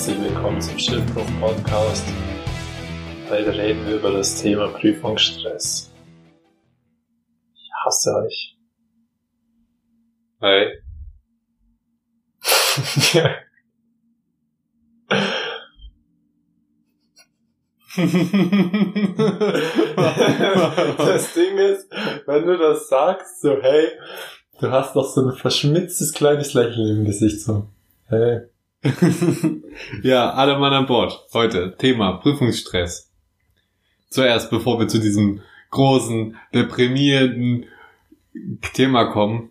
Herzlich willkommen zum Schiffbruch Podcast. Heute reden wir über das Thema Prüfungsstress. Ich hasse euch. Hi. das Ding ist, wenn du das sagst, so hey, du hast doch so ein verschmitztes kleines Lächeln im Gesicht, so hey. ja, alle Mann an Bord. Heute Thema Prüfungsstress. Zuerst, bevor wir zu diesem großen, deprimierenden Thema kommen,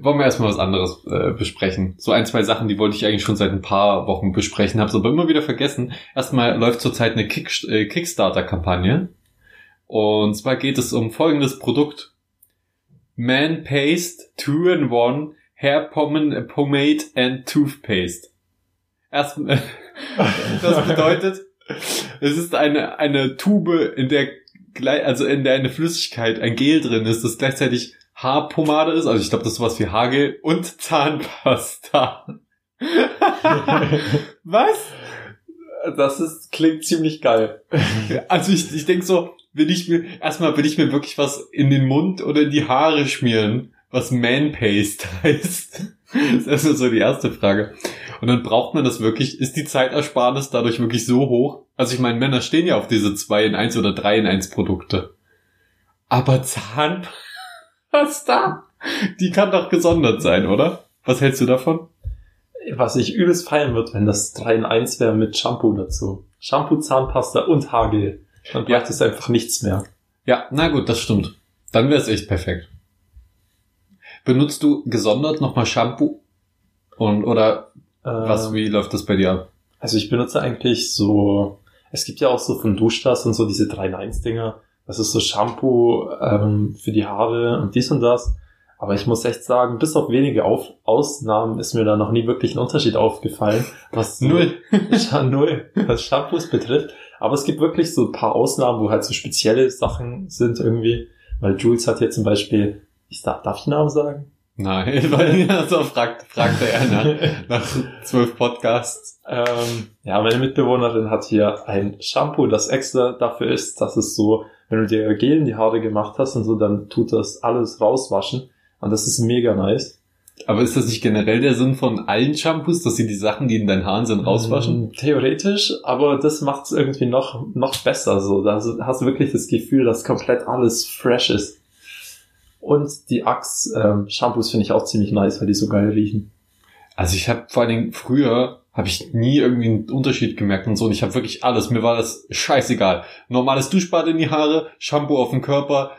wollen wir erstmal was anderes äh, besprechen. So ein, zwei Sachen, die wollte ich eigentlich schon seit ein paar Wochen besprechen, habe es aber immer wieder vergessen. Erstmal läuft zurzeit eine Kick äh, Kickstarter-Kampagne. Und zwar geht es um folgendes Produkt. Man Paste 2-in-1 Hair Pomade and Toothpaste. Erst, das bedeutet, es ist eine, eine Tube, in der also in der eine Flüssigkeit, ein Gel drin ist, das gleichzeitig Haarpomade ist, also ich glaube, das ist sowas wie Hagel und Zahnpasta. Was? Das ist, klingt ziemlich geil. Also ich, ich denke so, will ich mir, erstmal will ich mir wirklich was in den Mund oder in die Haare schmieren, was Man Paste heißt. Das ist so die erste Frage. Und dann braucht man das wirklich, ist die Zeitersparnis dadurch wirklich so hoch? Also ich meine, Männer stehen ja auf diese 2 in 1 oder 3 in 1 Produkte. Aber Zahnpasta, die kann doch gesondert sein, oder? Was hältst du davon? Was ich übelst feiern wird, wenn das 3 in 1 wäre mit Shampoo dazu. Shampoo, Zahnpasta und Haargel. Dann bleibt ja. es einfach nichts mehr. Ja, na gut, das stimmt. Dann wäre es echt perfekt. Benutzt du gesondert nochmal Shampoo? Und, oder was, ähm, wie läuft das bei dir ab? Also ich benutze eigentlich so, es gibt ja auch so von Duschdas und so diese 3-in-1-Dinger. Das ist so Shampoo ähm, für die Haare und dies und das. Aber ich muss echt sagen, bis auf wenige auf Ausnahmen ist mir da noch nie wirklich ein Unterschied aufgefallen, was null, null, was Shampoos betrifft. Aber es gibt wirklich so ein paar Ausnahmen, wo halt so spezielle Sachen sind irgendwie. Weil Jules hat hier zum Beispiel, ich darf, darf ich Namen sagen? Nein, weil so fragt, fragte er nach, nach zwölf Podcasts. Ähm, ja, meine Mitbewohnerin hat hier ein Shampoo, das extra dafür ist, dass es so, wenn du dir Gel in die Haare gemacht hast und so, dann tut das alles rauswaschen. Und das ist mega nice. Aber ist das nicht generell der Sinn von allen Shampoos, dass sie die Sachen, die in deinen Haaren sind, rauswaschen? Mm, theoretisch, aber das macht es irgendwie noch, noch besser so. Da hast du wirklich das Gefühl, dass komplett alles fresh ist. Und die Axe-Shampoos ähm, finde ich auch ziemlich nice, weil die so geil riechen. Also ich habe vor allen Dingen früher habe ich nie irgendwie einen Unterschied gemerkt und so. Und ich habe wirklich alles. Mir war das scheißegal. Normales Duschbad in die Haare, Shampoo auf den Körper.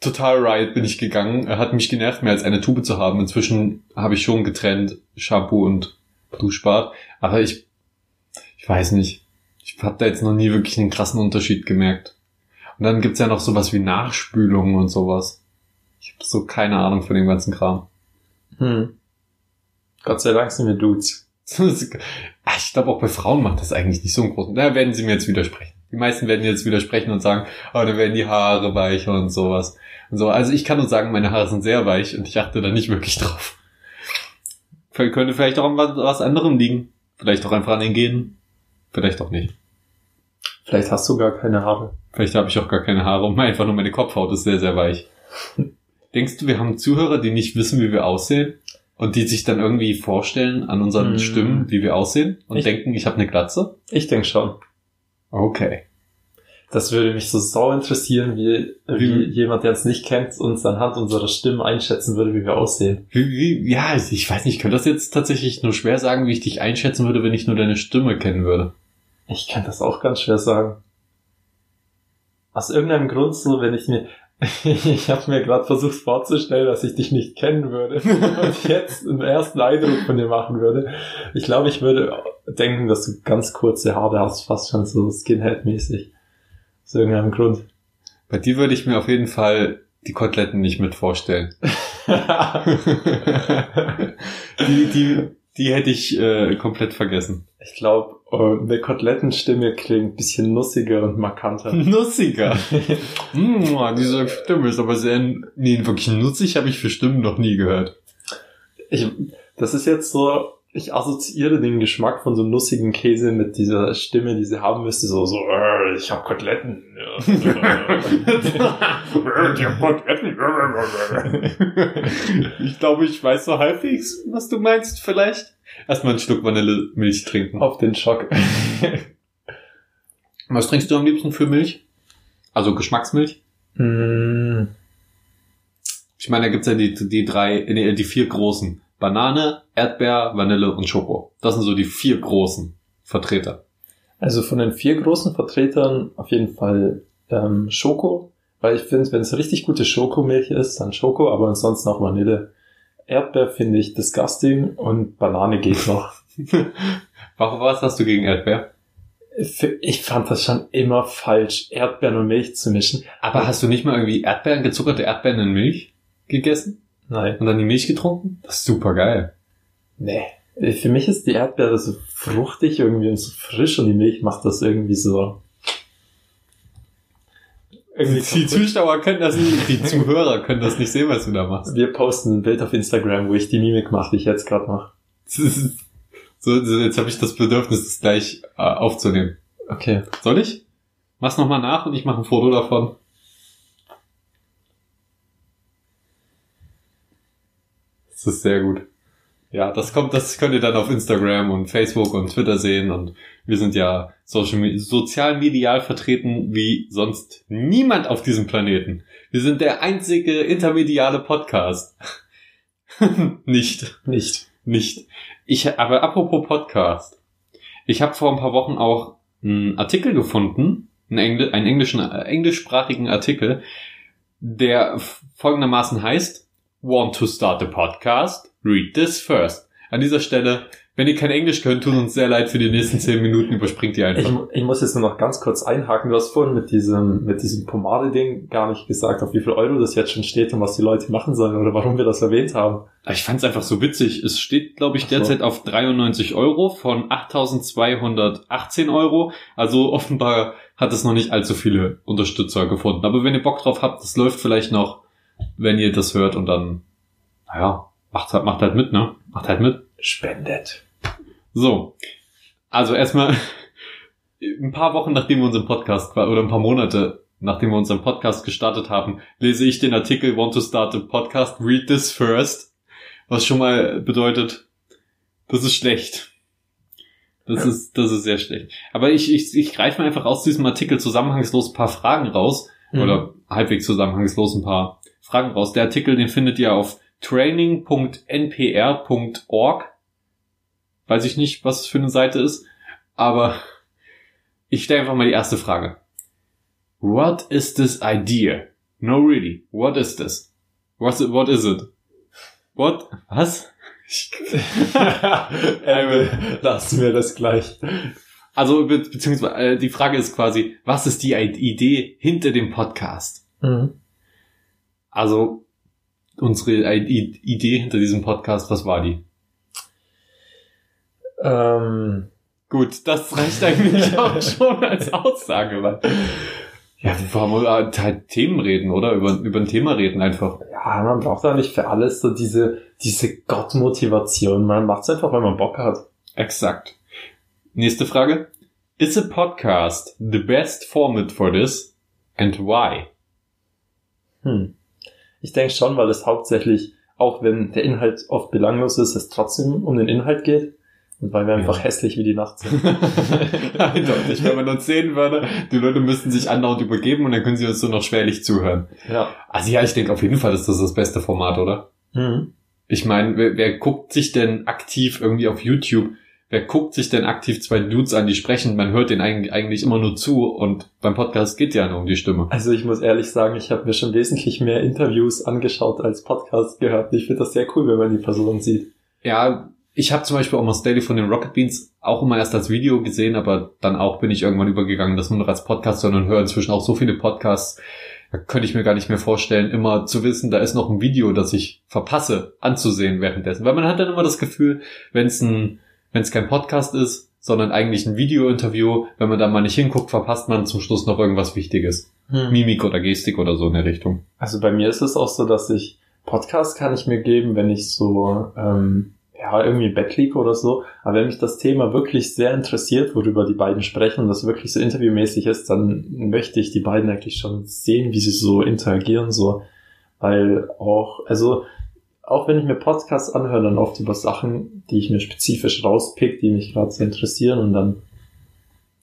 Total right bin ich gegangen. Hat mich genervt, mehr als eine Tube zu haben. Inzwischen habe ich schon getrennt Shampoo und Duschbad. Aber ich, ich weiß nicht. Ich habe da jetzt noch nie wirklich einen krassen Unterschied gemerkt. Und dann gibt's ja noch sowas wie Nachspülungen und sowas. Ich habe so keine Ahnung von dem ganzen Kram. Hm. Gott sei Dank sind wir Dudes. Ah, ich glaube auch bei Frauen macht das eigentlich nicht so einen großen. Da werden sie mir jetzt widersprechen. Die meisten werden jetzt widersprechen und sagen, oh, dann werden die Haare weicher und sowas. Und so. Also ich kann nur sagen, meine Haare sind sehr weich und ich achte da nicht wirklich drauf. Könnte vielleicht auch an was anderem liegen. Vielleicht auch einfach an den Genen. Vielleicht auch nicht. Vielleicht hast du gar keine Haare. Vielleicht habe ich auch gar keine Haare und einfach nur meine Kopfhaut ist sehr, sehr weich. Denkst du, wir haben Zuhörer, die nicht wissen, wie wir aussehen? Und die sich dann irgendwie vorstellen an unseren mm. Stimmen, wie wir aussehen und ich, denken, ich habe eine Glatze? Ich denke schon. Okay. Das würde mich so sau interessieren, wie, wie mhm. jemand, der uns nicht kennt, uns anhand unserer Stimmen einschätzen würde, wie wir aussehen. Wie, wie, ja, ich weiß nicht, ich könnte das jetzt tatsächlich nur schwer sagen, wie ich dich einschätzen würde, wenn ich nur deine Stimme kennen würde. Ich kann das auch ganz schwer sagen. Aus irgendeinem Grund so, wenn ich mir, Ich habe mir gerade versucht vorzustellen, dass ich dich nicht kennen würde und jetzt einen ersten Eindruck von dir machen würde. Ich glaube, ich würde denken, dass du ganz kurze Haare hast, fast schon so Skinhead-mäßig. Aus irgendeinem Grund. Bei dir würde ich mir auf jeden Fall die Koteletten nicht mit vorstellen. die, die, die hätte ich äh, komplett vergessen. Ich glaube, äh, eine Kotelettenstimme klingt bisschen nussiger und markanter. Nussiger? mm, diese Stimme ist aber sehr... Nee, wirklich nutzig habe ich für Stimmen noch nie gehört. Ich, das ist jetzt so Ich assoziiere den Geschmack von so nussigen Käse mit dieser Stimme, die sie haben müsste, so, so, äh, ich hab Koteletten. Ich hab Koteletten. ich glaube, ich weiß so halbwegs, was du meinst, vielleicht. Erstmal einen Schluck Vanillemilch trinken. Auf den Schock. Was trinkst du am liebsten für Milch? Also Geschmacksmilch? Mm, Ich meine, da gibt's ja die, die drei, die vier großen. Banane, Erdbeer, Vanille und Schoko. Das sind so die vier großen Vertreter. Also von den vier großen Vertretern auf jeden Fall ähm, Schoko, weil ich finde, wenn es richtig gute Schokomilch ist, dann Schoko, aber ansonsten auch Vanille. Erdbeer finde ich disgusting und Banane geht noch. Warum was hast du gegen Erdbeer? Ich fand das schon immer falsch, Erdbeeren und Milch zu mischen. Aber hast du nicht mal irgendwie Erdbeeren, gezuckerte Erdbeeren in Milch gegessen Nein. und dann die Milch getrunken? Das ist super geil. Nee. Für mich ist die Erdbeere so fruchtig irgendwie und so frisch und die Milch macht das irgendwie so. Irgendwie Die. Zuschauer können das nicht, die Zuhörer können das nicht sehen, was du da machst. Wir posten ein Bild auf Instagram, wo ich die Mimik mache, die ich jetzt gerade mache. So, so, jetzt habe ich das Bedürfnis, das gleich äh, aufzunehmen. Okay. Soll ich? Mach's nochmal nach und ich mache ein Foto davon. Das ist sehr gut. Ja, das kommt, das könnt ihr dann auf Instagram und Facebook und Twitter sehen und wir sind ja social, sozial medial vertreten wie sonst niemand auf diesem Planeten. Wir sind der einzige intermediale Podcast. Nicht. Nicht. Nicht. Ich, aber apropos Podcast. Ich habe vor ein paar Wochen auch einen Artikel gefunden, einen, Engl einen englischen, äh, englischsprachigen Artikel, der folgendermaßen heißt, Want to start a podcast? Read this first. An dieser Stelle, wenn ihr kein Englisch könnt, tut uns sehr leid für die nächsten zehn Minuten, überspringt ihr Ich, einfach. ich muss jetzt nur noch ganz kurz einhaken. Du hast vorhin mit diesem, mit diesem Pomade-Ding gar nicht gesagt, auf wie viel Euro das jetzt schon steht und was die Leute machen sollen oder warum wir das erwähnt haben. Ich fand es einfach so witzig. Es steht, glaube ich, Ach so. derzeit auf 93 Euro von 8.218 Euro. Also offenbar hat es noch nicht allzu viele Unterstützer gefunden. Aber wenn ihr Bock drauf habt, das läuft vielleicht noch, wenn ihr das hört und dann, naja, macht halt, macht halt mit, ne? Macht halt mit. Spendet. So. Also erstmal ein paar Wochen nachdem wir unseren Podcast oder ein paar Monate nachdem wir unseren Podcast gestartet haben, lese ich den Artikel Want to start a podcast, read this first, was schon mal bedeutet, das ist schlecht. Das Ja. ist das ist sehr schlecht. Aber ich ich, ich greife mir einfach aus diesem Artikel zusammenhangslos ein paar Fragen raus Mhm. oder halbwegs zusammenhangslos ein paar Fragen raus. Der Artikel, den findet ihr auf training.npr.org. Weiß ich nicht, was es für eine Seite ist, aber ich stelle einfach mal die erste Frage. What is this idea? No, really. What is this? What's it, what is it? What? Was? Emil, lass mir das gleich. Also, be beziehungsweise äh, die Frage ist quasi, was ist die I- Idee hinter dem Podcast? Mhm. Also, unsere Idee hinter diesem Podcast, was war die? Ähm, Gut, das reicht eigentlich auch schon als Aussage, weil ja, wir wollen halt, halt Themen reden, oder? Über, über ein Thema reden einfach. ja, man braucht da nicht für alles so diese, diese Gottmotivation. Man macht es einfach, weil man Bock hat. Exakt. Nächste Frage. Is a podcast the best format for this? And why? Hm. Ich denke schon, weil es hauptsächlich, auch wenn der Inhalt oft belanglos ist, es trotzdem um den Inhalt geht. Und weil wir einfach Ja. hässlich wie die Nacht sind. Eindeutig, wenn man uns sehen würde, die Leute müssten sich andauernd übergeben und dann können sie uns nur noch schwerlich zuhören. ja. Also ja, ich denke auf jeden Fall ist das das beste Format, oder? Mhm. Ich meine, wer, wer guckt sich denn aktiv irgendwie auf YouTube, wer guckt sich denn aktiv zwei Dudes an, die sprechen, man hört denen eigentlich, immer nur zu und beim Podcast geht ja nur um die Stimme. Also ich muss ehrlich sagen, ich habe mir schon wesentlich mehr Interviews angeschaut als Podcasts gehört. Ich finde das sehr cool, wenn man die Person sieht. Ja, ich habe zum Beispiel Almost Daily von den Rocket Beans auch immer erst als Video gesehen, aber dann auch bin ich irgendwann übergegangen, das nur noch als Podcast, sondern höre inzwischen auch so viele Podcasts, da könnte ich mir gar nicht mehr vorstellen, immer zu wissen, da ist noch ein Video, das ich verpasse anzusehen währenddessen. Weil man hat dann immer das Gefühl, wenn es ein, wenn es kein Podcast ist, sondern eigentlich ein Video-Interview, wenn man da mal nicht hinguckt, verpasst man zum Schluss noch irgendwas Wichtiges. Mimik oder Gestik oder so in der Richtung. Also bei mir ist es auch so, dass ich Podcasts kann ich mir geben, wenn ich so ähm, ja ja, irgendwie im Bett liege oder so. Aber wenn mich das Thema wirklich sehr interessiert, worüber die beiden sprechen und das wirklich so interviewmäßig ist, dann möchte ich die beiden eigentlich schon sehen, wie sie so interagieren, so. Weil auch, also, auch wenn ich mir Podcasts anhöre, dann oft über Sachen, die ich mir spezifisch rauspick, die mich gerade sehr interessieren und dann,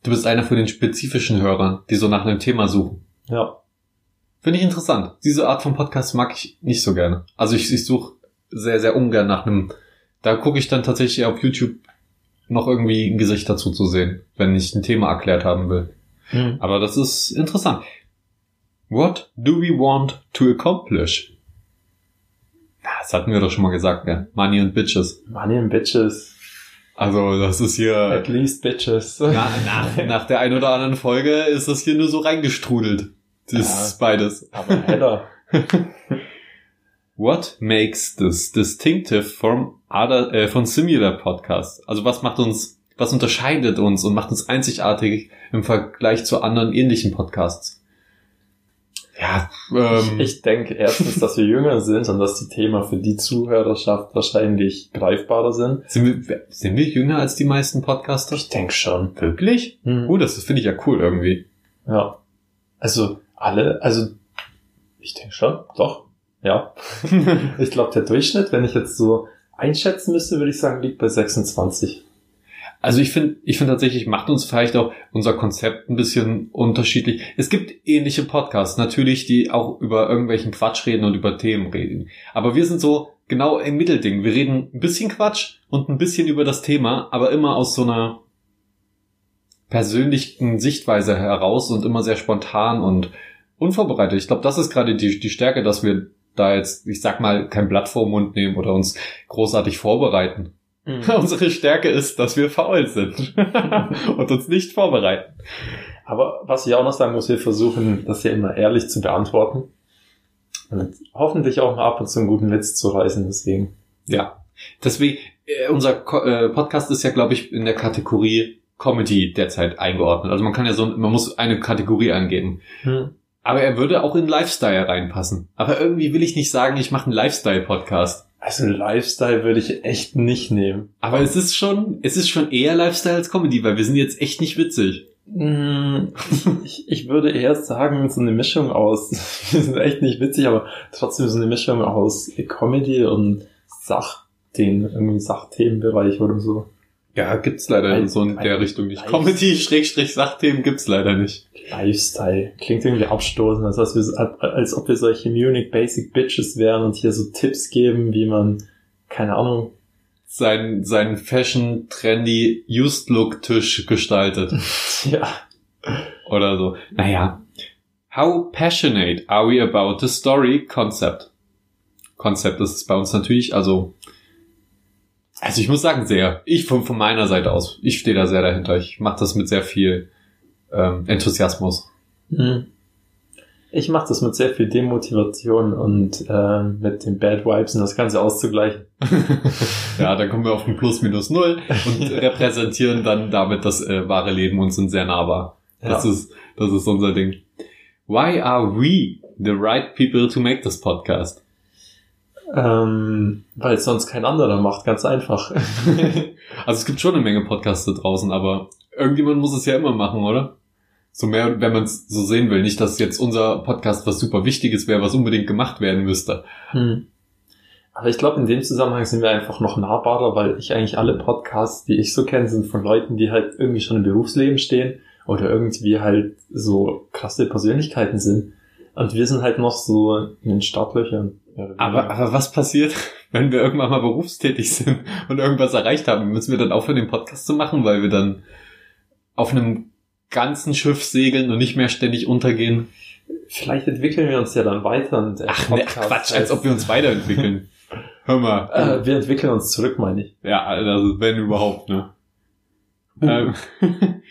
Du bist einer von den spezifischen Hörern, die so nach einem Thema suchen. ja, Finde ich interessant. Diese Art von Podcast mag ich nicht so gerne. Also ich, ich suche sehr, sehr ungern nach einem. Da gucke ich dann tatsächlich auf YouTube noch irgendwie ein Gesicht dazu zu sehen, wenn ich ein Thema erklärt haben will. Mhm. Aber das ist interessant. What do we want to accomplish? Ja, Das hatten wir doch schon mal gesagt, gell? Money and Bitches. Money and Bitches, Also das ist hier at least Bitches. nach, nach, nach der ein oder anderen Folge ist das hier nur so reingestrudelt. Das ist beides. Aber heller. What makes this distinctive from other, äh, von similar podcasts? Also was macht uns, was unterscheidet uns und macht uns einzigartig im Vergleich zu anderen ähnlichen Podcasts? Ja, ähm, Ich denke erstens, dass wir jünger sind und dass die Themen für die Zuhörerschaft wahrscheinlich greifbarer sind. sind, wir, sind wir jünger als die meisten Podcaster? Ich denke schon. Wirklich? Mhm. Oh, das finde ich ja cool irgendwie. Ja. Also alle, also ich denke schon, doch. Ja. ich glaube, der Durchschnitt, wenn ich jetzt so einschätzen müsste, würde ich sagen, liegt bei 26. Also ich finde, ich finde tatsächlich, macht uns vielleicht auch unser Konzept ein bisschen unterschiedlich. Es gibt ähnliche Podcasts, natürlich, die auch über irgendwelchen Quatsch reden und über Themen reden. Aber wir sind so genau im Mittelding. Wir reden ein bisschen Quatsch und ein bisschen über das Thema, aber immer aus so einer persönlichen Sichtweise heraus und immer sehr spontan und unvorbereitet. Ich glaube, das ist gerade die, die Stärke, dass wir da jetzt, ich sag mal, kein Blatt vor Mund nehmen oder uns großartig vorbereiten. Unsere Stärke ist, dass wir faul sind und uns nicht vorbereiten. Aber was ich auch noch sagen muss, wir versuchen das ja immer ehrlich zu beantworten. Und hoffentlich auch mal ab und zu einen guten Witz zu reißen, deswegen. Ja. Deswegen, äh, unser äh, Podcast ist ja, glaube ich, in der Kategorie Comedy derzeit eingeordnet. Also man kann ja so, man muss eine Kategorie angeben. Aber er würde auch in Lifestyle reinpassen. Aber irgendwie will ich nicht sagen, ich mache einen Lifestyle-Podcast. Also Lifestyle würde ich echt nicht nehmen. Aber es ist schon, es ist schon eher Lifestyle als Comedy, weil wir sind jetzt echt nicht witzig. Mm, Ich, ich würde eher sagen, so eine Mischung aus, wir sind echt nicht witzig, aber trotzdem so eine Mischung aus Comedy und Sachdingen, irgendwie Sachthemenbereich oder so. Ja, gibt's leider Ein- so in der Richtung nicht. Comedy, Schrägstrich, Sachthemen gibt's leider nicht. Lifestyle. Klingt irgendwie abstoßend, als, als, wir, als ob wir solche Munich Basic Bitches wären und hier so Tipps geben, wie man, keine Ahnung, Sein, sein Fashion, trendy, used look Tisch gestaltet. ja, oder so. Naja. How passionate are we about the story concept? Konzept ist es bei uns natürlich, also, also ich muss sagen, sehr. Ich von, von meiner Seite aus, ich stehe da sehr dahinter. Ich mache das mit sehr viel ähm, Enthusiasmus. Hm. Ich mache das mit sehr viel Demotivation und ähm, mit den Bad Vibes, um das Ganze auszugleichen. ja, dann kommen wir auf ein Plus minus null und repräsentieren dann damit das äh, wahre Leben und sind sehr nahbar. Das Ja. ist, das ist unser Ding. Why are we the right people to make this podcast? Ähm, weil es sonst kein anderer macht, ganz einfach. Also es gibt schon eine Menge Podcasts da draußen, aber irgendjemand muss es ja immer machen, oder? So mehr, wenn man es so sehen will. Nicht, dass jetzt unser Podcast was super Wichtiges wäre, was unbedingt gemacht werden müsste. Hm. Aber ich glaube, in dem Zusammenhang sind wir einfach noch nahbarer, weil ich eigentlich alle Podcasts, die ich so kenne, sind von Leuten, die halt irgendwie schon im Berufsleben stehen oder irgendwie halt so krasse Persönlichkeiten sind. Und wir sind halt noch so in den Startlöchern. Aber, aber was passiert, wenn wir irgendwann mal berufstätig sind und irgendwas erreicht haben? Müssen wir dann aufhören, den Podcast zu machen, weil wir dann auf einem ganzen Schiff segeln und nicht mehr ständig untergehen? vielleicht entwickeln wir uns ja dann weiter. Und Ach ne, Podcast Quatsch, als ob wir uns weiterentwickeln. Hör mal. Äh, wir entwickeln uns zurück, meine ich. Ja, also wenn überhaupt, ne? Ähm,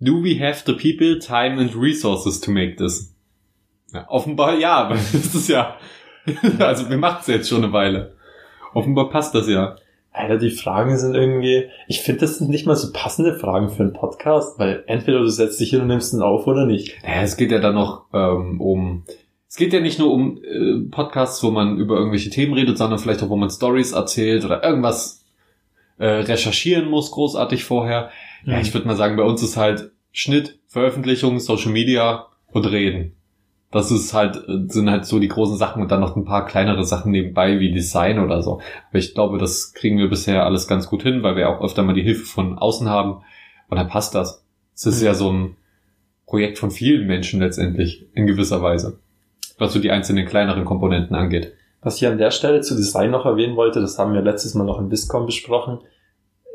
Do we have the people, time and resources to make this? Ja, offenbar ja, weil das ist ja, also wir machen es jetzt schon eine Weile. Offenbar passt das ja. Alter, die Fragen sind irgendwie, ich finde, das sind nicht mal so passende Fragen für einen Podcast, weil entweder du setzt dich hin und nimmst ihn auf oder nicht. Ja, es geht ja dann noch ähm, um, es geht ja nicht nur um äh, Podcasts, wo man über irgendwelche Themen redet, sondern vielleicht auch, wo man Stories erzählt oder irgendwas, äh, recherchieren muss, großartig vorher. Ja, Mhm. ich würde mal sagen, bei uns ist halt Schnitt, Veröffentlichung, Social Media und Reden. Das ist halt, sind halt so die großen Sachen und dann noch ein paar kleinere Sachen nebenbei wie Design oder so. Aber ich glaube, das kriegen wir bisher alles ganz gut hin, weil wir auch öfter mal die Hilfe von außen haben. Und dann passt das. Es ist Mhm. ja so ein Projekt von vielen Menschen letztendlich, in gewisser Weise. Was so die einzelnen kleineren Komponenten angeht. Was ich an der Stelle zu Design noch erwähnen wollte, das haben wir letztes Mal noch in Biscom besprochen.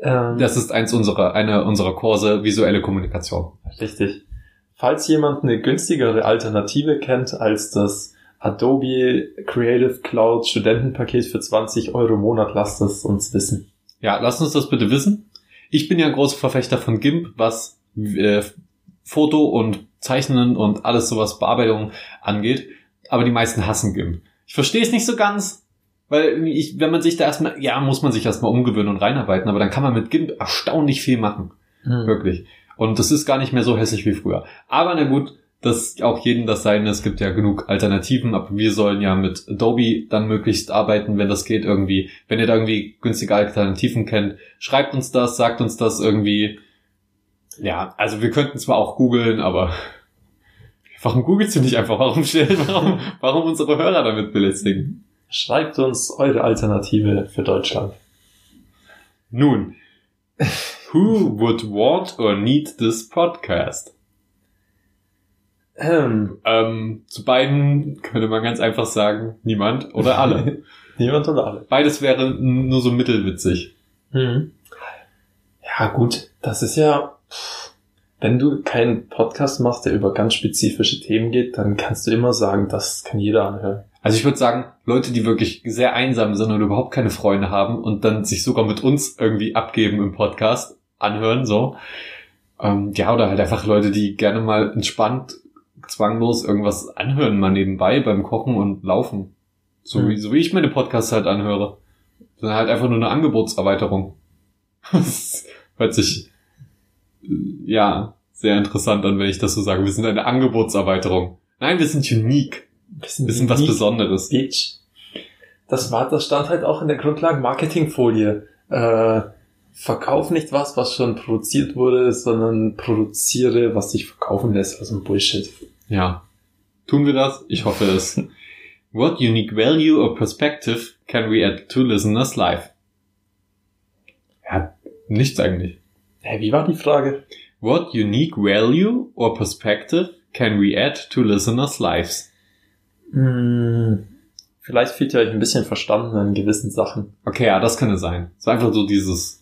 Ähm, Das ist eins unserer, eine unserer Kurse, visuelle Kommunikation. Richtig. Falls jemand eine günstigere Alternative kennt als das Adobe Creative Cloud Studentenpaket für 20 Euro im Monat, lasst es uns wissen. Ja, lasst uns das bitte wissen. Ich bin ja ein großer Verfechter von GIMP, was äh, Foto und Zeichnen und alles sowas Bearbeitung angeht. Aber die meisten hassen GIMP. Ich verstehe es nicht so ganz, weil ich, wenn man sich da erstmal, ja, muss man sich erstmal umgewöhnen und reinarbeiten, aber dann kann man mit GIMP erstaunlich viel machen. Wirklich. Und das ist gar nicht mehr so hässlich wie früher. Aber na gut, das auch jeden das sein. Es gibt ja genug Alternativen, aber wir sollen ja mit Adobe dann möglichst arbeiten, wenn das geht irgendwie. Wenn ihr da irgendwie günstige Alternativen kennt, schreibt uns das, sagt uns das irgendwie. Ja, also wir könnten zwar auch googeln, aber warum googelst du nicht einfach? Warum warum, warum unsere Hörer damit belästigen? Schreibt uns eure Alternative für Deutschland. Nun, who would want or need this podcast? Ähm, Ähm, zu beiden könnte man ganz einfach sagen, niemand oder alle. Niemand oder alle. Beides wäre nur so mittelwitzig. Mhm. Ja, gut. Das ist ja, wenn du keinen Podcast machst, der über ganz spezifische Themen geht, dann kannst du immer sagen, das kann jeder anhören. Also ich würde sagen, Leute, die wirklich sehr einsam sind und überhaupt keine Freunde haben und dann sich sogar mit uns irgendwie abgeben im Podcast, anhören, so. Ähm, ja, oder halt einfach Leute, die gerne mal entspannt, zwanglos irgendwas anhören, mal nebenbei beim Kochen und Laufen. So, Mhm. wie, so wie ich meine Podcasts halt anhöre. Das ist halt einfach nur eine Angebotserweiterung. Das hört sich, äh, ja, sehr interessant an, wenn ich das so sage. Wir sind eine Angebotserweiterung. Nein, wir sind unique. Wir sind was unique. Besonderes. Bitch. Das war, das stand halt auch in der Grundlagen-Marketing-Folie. Äh, verkauf nicht was, was schon produziert wurde, sondern produziere, was sich verkaufen lässt. Also ein Bullshit. Ja. Tun wir das? Ich hoffe es. What unique value or perspective can we add to listeners life? Ja, nichts eigentlich. Hä, wie war die Frage? What unique value or perspective can we add to listeners lives? Hm, vielleicht fehlt ja euch ein bisschen Verstanden an gewissen Sachen. Okay, ja, das könnte sein. So einfach so dieses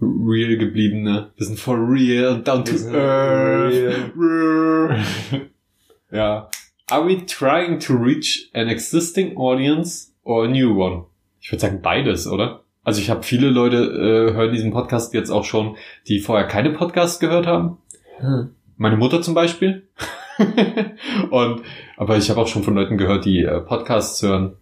real gebliebene, wir sind for real, down to earth. ja. Are we trying to reach an existing audience or a new one? Ich würde sagen beides, oder? Also ich habe viele Leute äh, hören diesen Podcast jetzt auch schon, die vorher keine Podcasts gehört haben. Hm. Meine Mutter zum Beispiel. und aber ich habe auch schon von Leuten gehört, die äh, Podcasts hören,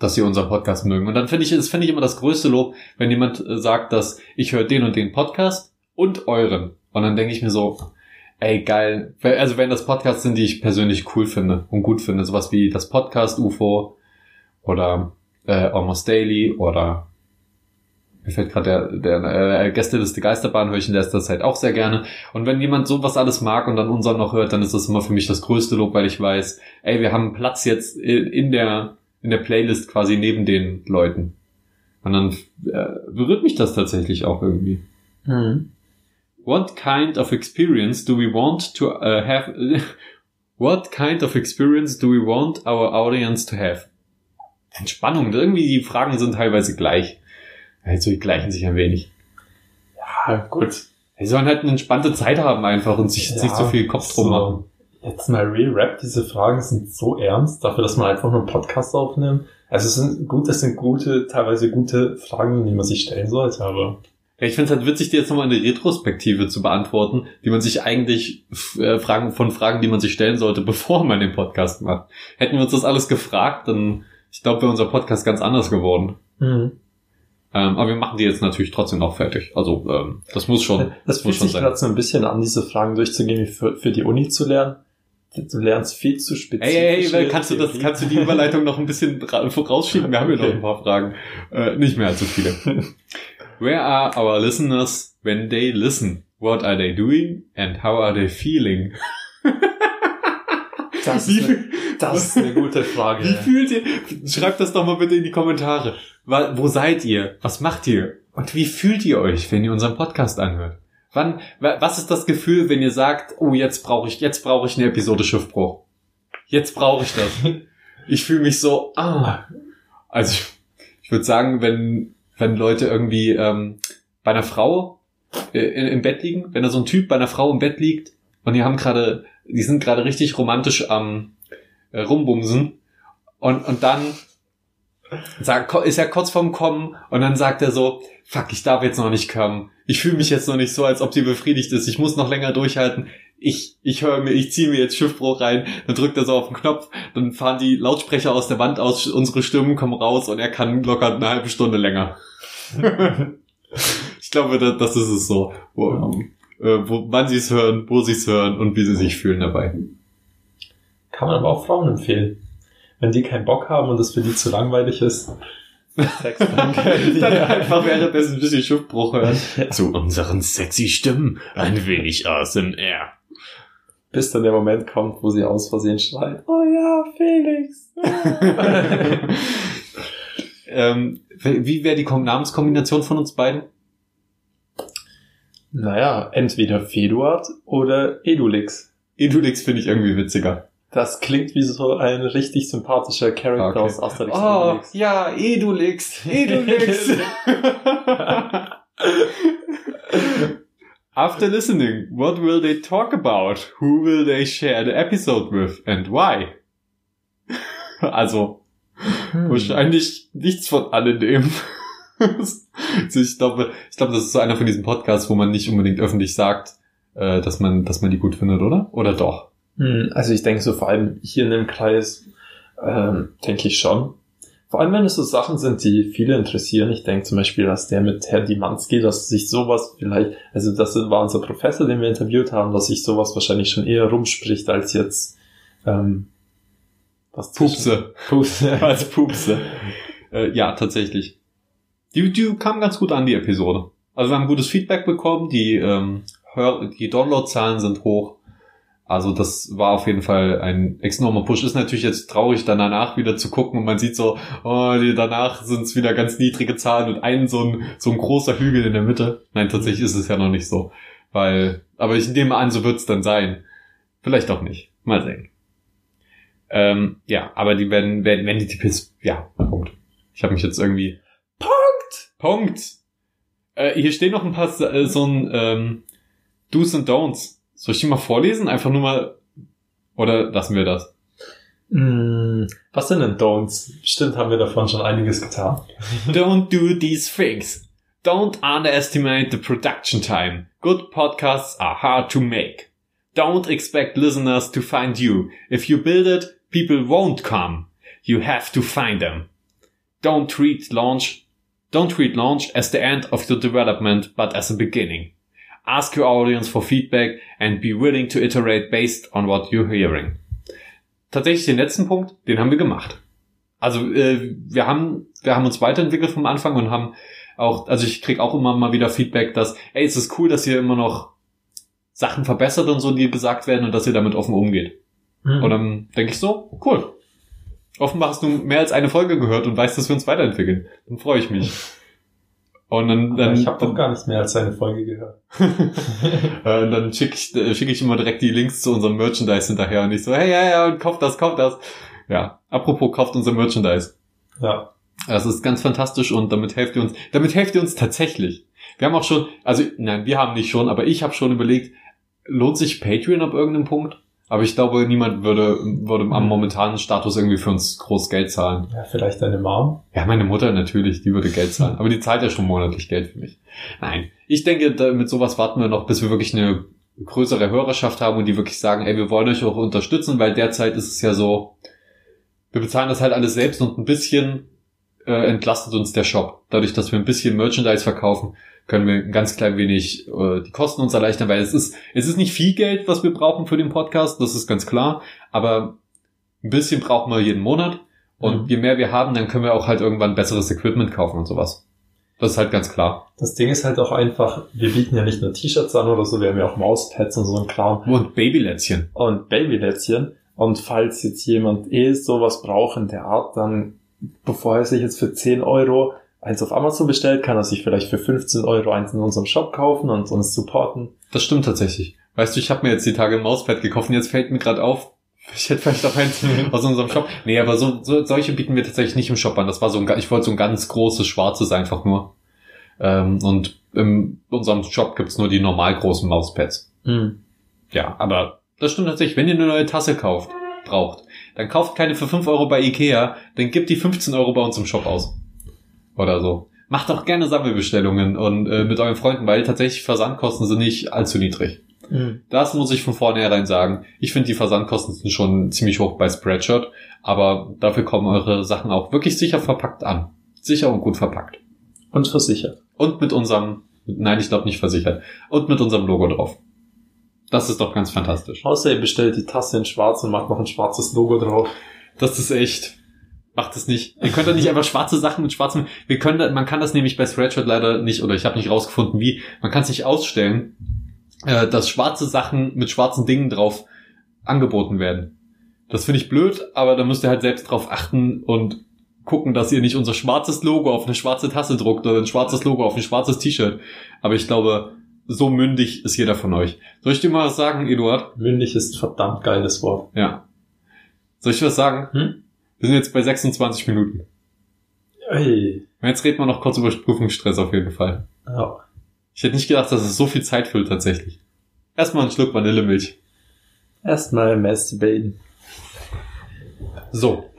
dass sie unseren Podcast mögen. Und dann finde ich, das finde ich immer das größte Lob, wenn jemand äh, sagt, dass ich höre den und den Podcast und euren. Und dann denke ich mir so, ey geil. Also wenn das Podcasts sind, die ich persönlich cool finde und gut finde, sowas wie das Podcast UFO oder äh, Almost Daily oder mir fällt gerade der, der äh, Gästeliste Geisterbahn höre ich in letzter Zeit auch sehr gerne. Und wenn jemand sowas alles mag und dann unseren noch hört, dann ist das immer für mich das größte Lob, weil ich weiß, ey, wir haben Platz jetzt in in der, in der Playlist quasi neben den Leuten. Und dann äh, berührt mich das tatsächlich auch irgendwie. Hm. What kind of experience do we want to uh, have? What kind of experience do we want our audience to have? Entspannung. Irgendwie die Fragen sind teilweise gleich. Also die gleichen sich ein wenig. Ja, gut. Sie sollen halt eine entspannte Zeit haben einfach und sich jetzt nicht so viel Kopf drum so. Jetzt mal Real Rap, diese Fragen sind so ernst, dafür, dass man einfach nur einen Podcast aufnimmt. Also es sind gut, es sind gute, teilweise gute Fragen, die man sich stellen sollte, aber Ja, ich finde es halt witzig, dir jetzt nochmal eine Retrospektive zu beantworten, die man sich eigentlich äh, Fragen von Fragen, die man sich stellen sollte, bevor man den Podcast macht. Hätten wir uns das alles gefragt, dann ich glaube, wäre unser Podcast ganz anders geworden. mhm. Ähm, aber wir machen die jetzt natürlich trotzdem noch fertig. Also ähm, das muss schon. das muss fühlt schon sich gerade so ein bisschen an, diese Fragen durchzugehen, wie für, für die Uni zu lernen. Du lernst viel zu spezifisch. Hey, hey, hey, kannst du das, kannst du die Überleitung noch ein bisschen vorausschieben? Wir haben hier okay. noch ein paar Fragen. Äh, nicht mehr allzu viele. Where are our listeners when they listen? What are they doing and how are they feeling? Das, ist eine, das ist eine gute Frage. Wie fühlt ihr? Schreibt das doch mal bitte in die Kommentare. Wo seid ihr? Was macht ihr? Und wie fühlt ihr euch, wenn ihr unseren Podcast anhört? Wann, was ist das Gefühl, wenn ihr sagt, oh, jetzt brauche ich, jetzt brauche ich eine Episode Schiffbruch. Jetzt brauche ich das. Ich fühle mich so, ah. Also ich, ich würde sagen, wenn, wenn Leute irgendwie ähm, bei einer Frau äh, im Bett liegen, wenn da so ein Typ bei einer Frau im Bett liegt und die haben gerade, die sind gerade richtig romantisch am äh, rumbumsen und, und dann sagt, ist er kurz vorm Kommen und dann sagt er so, fuck, ich darf jetzt noch nicht kommen. Ich fühle mich jetzt noch nicht so, als ob sie befriedigt ist. Ich muss noch länger durchhalten. Ich, ich höre mir, ich ziehe mir jetzt Schiffbruch rein, dann drückt er so auf den Knopf, dann fahren die Lautsprecher aus der Wand aus, unsere Stimmen kommen raus und er kann locker eine halbe Stunde länger. ich glaube, das, das ist es so. Wo, äh, wo, wann sie es hören, wo sie es hören und wie sie sich fühlen dabei. Kann man aber auch Frauen empfehlen wenn die keinen Bock haben und es für die zu langweilig ist, Sex, dann dann einfach währenddessen ein bisschen Schiffbruch hören. Zu unseren sexy Stimmen ein wenig ASMR. Bis dann der Moment kommt, wo sie aus Versehen schreit, oh ja, Felix. ähm, wie wäre die Namenskombination von uns beiden? Naja, entweder Feduard oder Edulix. Edulix finde ich irgendwie witziger. Das klingt wie so ein richtig sympathischer Charakter okay. aus Asterix oh, Obelix. ja, Edulix, Edulix. After listening, what will they talk about? Who will they share the episode with and why? Also, hm. wahrscheinlich nichts von alledem. ich glaube, ich glaube, das ist so einer von diesen Podcasts, wo man nicht unbedingt öffentlich sagt, äh, dass man, dass man die gut findet, oder? Oder doch? Hm, also ich denke so vor allem hier in dem Kreis, ähm, denke ich schon. Vor allem, wenn es so Sachen sind, die viele interessieren. Ich denke zum Beispiel, dass der mit Herr Dimanski, dass sich sowas vielleicht, also das war unser Professor, den wir interviewt haben, dass sich sowas wahrscheinlich schon eher rumspricht als jetzt ähm, was Pupse. Pupse. als Pupse. äh, ja, tatsächlich. Die, die kam ganz gut an, die Episode. Also wir haben gutes Feedback bekommen, die, ähm, Hör die Downloadzahlen sind hoch. Also das war auf jeden Fall ein enormer Push. Ist natürlich jetzt traurig, dann danach wieder zu gucken und man sieht so, oh, die, danach sind es wieder ganz niedrige Zahlen und ein so ein, so ein großer Hügel in der Mitte. Nein, tatsächlich ist es ja noch nicht so. Weil, aber ich nehme an, so wird es dann sein. Vielleicht auch nicht. Mal sehen. Ähm, ja, aber die werden, werden, wenn die Tipps, ja, Punkt. Ich habe mich jetzt irgendwie. Punkt! Punkt! Äh, hier stehen noch ein paar äh, so ein ähm, Do's und Don'ts soll ich die mal vorlesen? Einfach nur mal. Oder lassen wir das? Mm, was sind denn Don'ts? Stimmt, haben wir davon schon einiges getan. Don't do these things. Don't underestimate the production time. Good podcasts are hard to make. Don't expect listeners to find you. If you build it, people won't come. You have to find them. Don't treat launch, don't treat launch as the end of your development, but as a beginning. Ask your audience for feedback and be willing to iterate based on what you're hearing. Tatsächlich den letzten Punkt, den haben wir gemacht. Also äh, wir haben wir haben uns weiterentwickelt vom Anfang und haben auch, also ich krieg auch immer mal wieder Feedback, dass, ey, es ist cool, dass ihr immer noch Sachen verbessert und so, die gesagt werden und dass ihr damit offen umgeht. Mhm. Und dann denke ich so, cool. Offenbar hast du mehr als eine Folge gehört und weißt, dass wir uns weiterentwickeln. Dann freue ich mich. Und dann, dann ich habe doch gar nicht mehr als seine Folge gehört. äh, dann schicke ich, äh, schick ich immer direkt die Links zu unserem Merchandise hinterher und ich so, hey, ja, ja, und kauft das, kauft das. Ja, apropos, kauft unser Merchandise. Ja. Das ist ganz fantastisch und damit helft ihr uns, damit helft ihr uns tatsächlich. Wir haben auch schon, also nein, wir haben nicht schon, aber ich habe schon überlegt, lohnt sich Patreon ab irgendeinem Punkt? Aber ich glaube, niemand würde, würde am hm. momentanen Status irgendwie für uns groß Geld zahlen. Ja, vielleicht deine Mom? Ja, meine Mutter natürlich, die würde Geld zahlen. Aber die zahlt ja schon monatlich Geld für mich. Nein, ich denke, mit sowas warten wir noch, bis wir wirklich eine größere Hörerschaft haben und die wirklich sagen, ey, wir wollen euch auch unterstützen, weil derzeit ist es ja so, wir bezahlen das halt alles selbst und ein bisschen äh, entlastet uns der Shop. Dadurch, dass wir ein bisschen Merchandise verkaufen, können wir ein ganz klein wenig äh, die Kosten uns erleichtern, weil es ist, es ist nicht viel Geld, was wir brauchen für den Podcast, das ist ganz klar, aber ein bisschen brauchen wir jeden Monat und Mhm. je mehr wir haben, dann können wir auch halt irgendwann besseres Equipment kaufen und sowas. Das ist halt ganz klar. Das Ding ist halt auch einfach, wir bieten ja nicht nur T-Shirts an oder so, wir haben ja auch Mauspads und so ein Kram Und Babylätzchen. und Babylätzchen. Und falls jetzt jemand eh sowas braucht in der Art, dann, bevor er sich jetzt für 10 Euro eins auf Amazon bestellt, kann er sich vielleicht für 15 Euro eins in unserem Shop kaufen und uns supporten. Das stimmt tatsächlich. Weißt du, ich habe mir jetzt die Tage ein Mauspad gekauft und jetzt fällt mir gerade auf, ich hätte vielleicht auch eins aus unserem Shop. Nee, aber so, so solche bieten wir tatsächlich nicht im Shop an. Das war so ein, ich wollte so ein ganz großes schwarzes einfach nur. Ähm, und in unserem Shop gibt's nur die normal großen Mauspads. Hm. Ja, aber das stimmt tatsächlich. Wenn ihr eine neue Tasse kauft, braucht, dann kauft keine für 5 Euro bei Ikea, dann gebt die 15 Euro bei uns im Shop aus. Oder so. Macht auch gerne Sammelbestellungen und äh, mit euren Freunden, weil tatsächlich Versandkosten sind nicht allzu niedrig. Hm. Das muss ich von vornherein sagen. Ich finde, die Versandkosten sind schon ziemlich hoch bei Spreadshirt, aber dafür kommen eure Sachen auch wirklich sicher verpackt an. Sicher und gut verpackt. Und versichert. Und mit unserem, nein, ich glaube nicht versichert, und mit unserem Logo drauf. Das ist doch ganz fantastisch. Außer ihr bestellt die Tasse in schwarz und macht noch ein schwarzes Logo drauf. Das ist echt. Macht es nicht. Ihr könnt doch nicht einfach schwarze Sachen mit schwarzem. Wir können, da- man kann das nämlich bei Spreadshirt leider nicht, oder ich habe nicht rausgefunden, wie. Man kann es nicht ausstellen, äh, dass schwarze Sachen mit schwarzen Dingen drauf angeboten werden. Das finde ich blöd, aber da müsst ihr halt selbst drauf achten und gucken, dass ihr nicht unser schwarzes Logo auf eine schwarze Tasse druckt oder ein schwarzes Logo auf ein schwarzes T-Shirt. Aber ich glaube, so mündig ist jeder von euch. Soll ich dir mal was sagen, Eduard? Mündig ist ein verdammt geiles Wort. Ja. Soll ich was sagen? Hm? Wir sind jetzt bei 26 Minuten. Ey. Jetzt reden wir noch kurz über Prüfungsstress auf jeden Fall. Ja. Ich hätte nicht gedacht, dass es so viel Zeit füllt tatsächlich. Erstmal einen Schluck Vanillemilch. Erstmal masturbaten. So.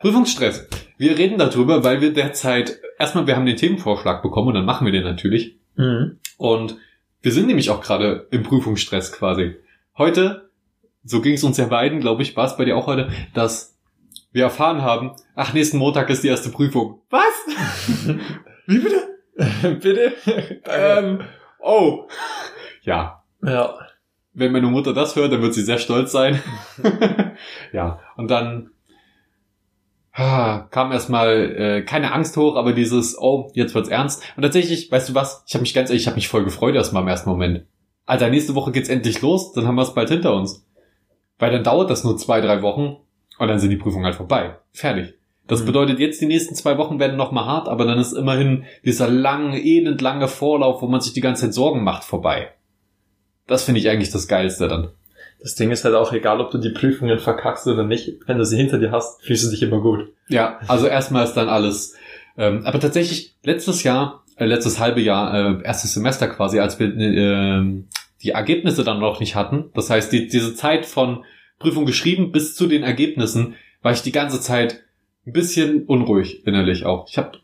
Prüfungsstress. Wir reden darüber, weil wir derzeit, erstmal, wir haben den Themenvorschlag bekommen und dann machen wir den natürlich. Mhm. Und wir sind nämlich auch gerade im Prüfungsstress quasi. Heute, so ging es uns ja beiden, glaube ich, war es bei dir auch heute, dass wir erfahren haben, ach, nächsten Montag ist die erste Prüfung. Was? Wie bitte? Bitte? Ähm, oh. Ja, ja. wenn meine Mutter das hört, dann wird sie sehr stolz sein. ja, und dann ah, kam erstmal äh, keine Angst hoch, aber dieses, oh, jetzt wird's ernst. Und tatsächlich, weißt du was, ich habe mich ganz ehrlich, ich habe mich voll gefreut erstmal im ersten Moment. Alter, nächste Woche geht's endlich los, dann haben wir es bald hinter uns. Weil dann dauert das nur zwei, drei Wochen und dann sind die Prüfungen halt vorbei. Fertig. Das Mhm. bedeutet, jetzt die nächsten zwei Wochen werden nochmal hart, aber dann ist immerhin dieser lange, elendlange Vorlauf, wo man sich die ganze Zeit Sorgen macht, vorbei. Das finde ich eigentlich das Geilste dann. Das Ding ist halt auch egal, ob du die Prüfungen verkackst oder nicht. Wenn du sie hinter dir hast, fühlst du dich immer gut. Ja, also erstmal ist dann alles. Ähm, aber tatsächlich, letztes Jahr, äh, letztes halbe Jahr, äh, erstes Semester quasi, als wir äh, die Ergebnisse dann noch nicht hatten, das heißt, die, diese Zeit von Prüfung geschrieben bis zu den Ergebnissen, war ich die ganze Zeit ein bisschen unruhig innerlich auch. Ich habe,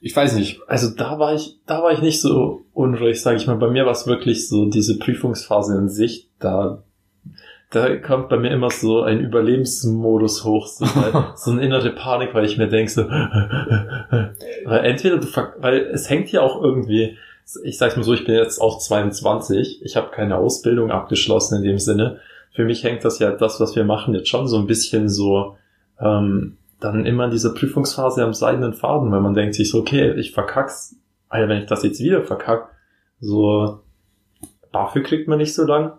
ich weiß nicht, Also da war ich, da war ich nicht so unruhig, sage ich mal. Bei mir war es wirklich so diese Prüfungsphase in sich. Da, da kommt bei mir immer so ein Überlebensmodus hoch, so, weil, so eine innere Panik, weil ich mir denke so, weil entweder du, weil es hängt ja auch irgendwie. Ich sag's mal so, ich bin jetzt auch 22. Ich habe keine Ausbildung abgeschlossen in dem Sinne. Für mich hängt das ja das, was wir machen, jetzt schon so ein bisschen so ähm, dann immer in dieser Prüfungsphase am seidenen Faden, weil man denkt sich so, okay, ich verkack's, Alter, wenn ich das jetzt wieder verkack, so, dafür kriegt man nicht so lang.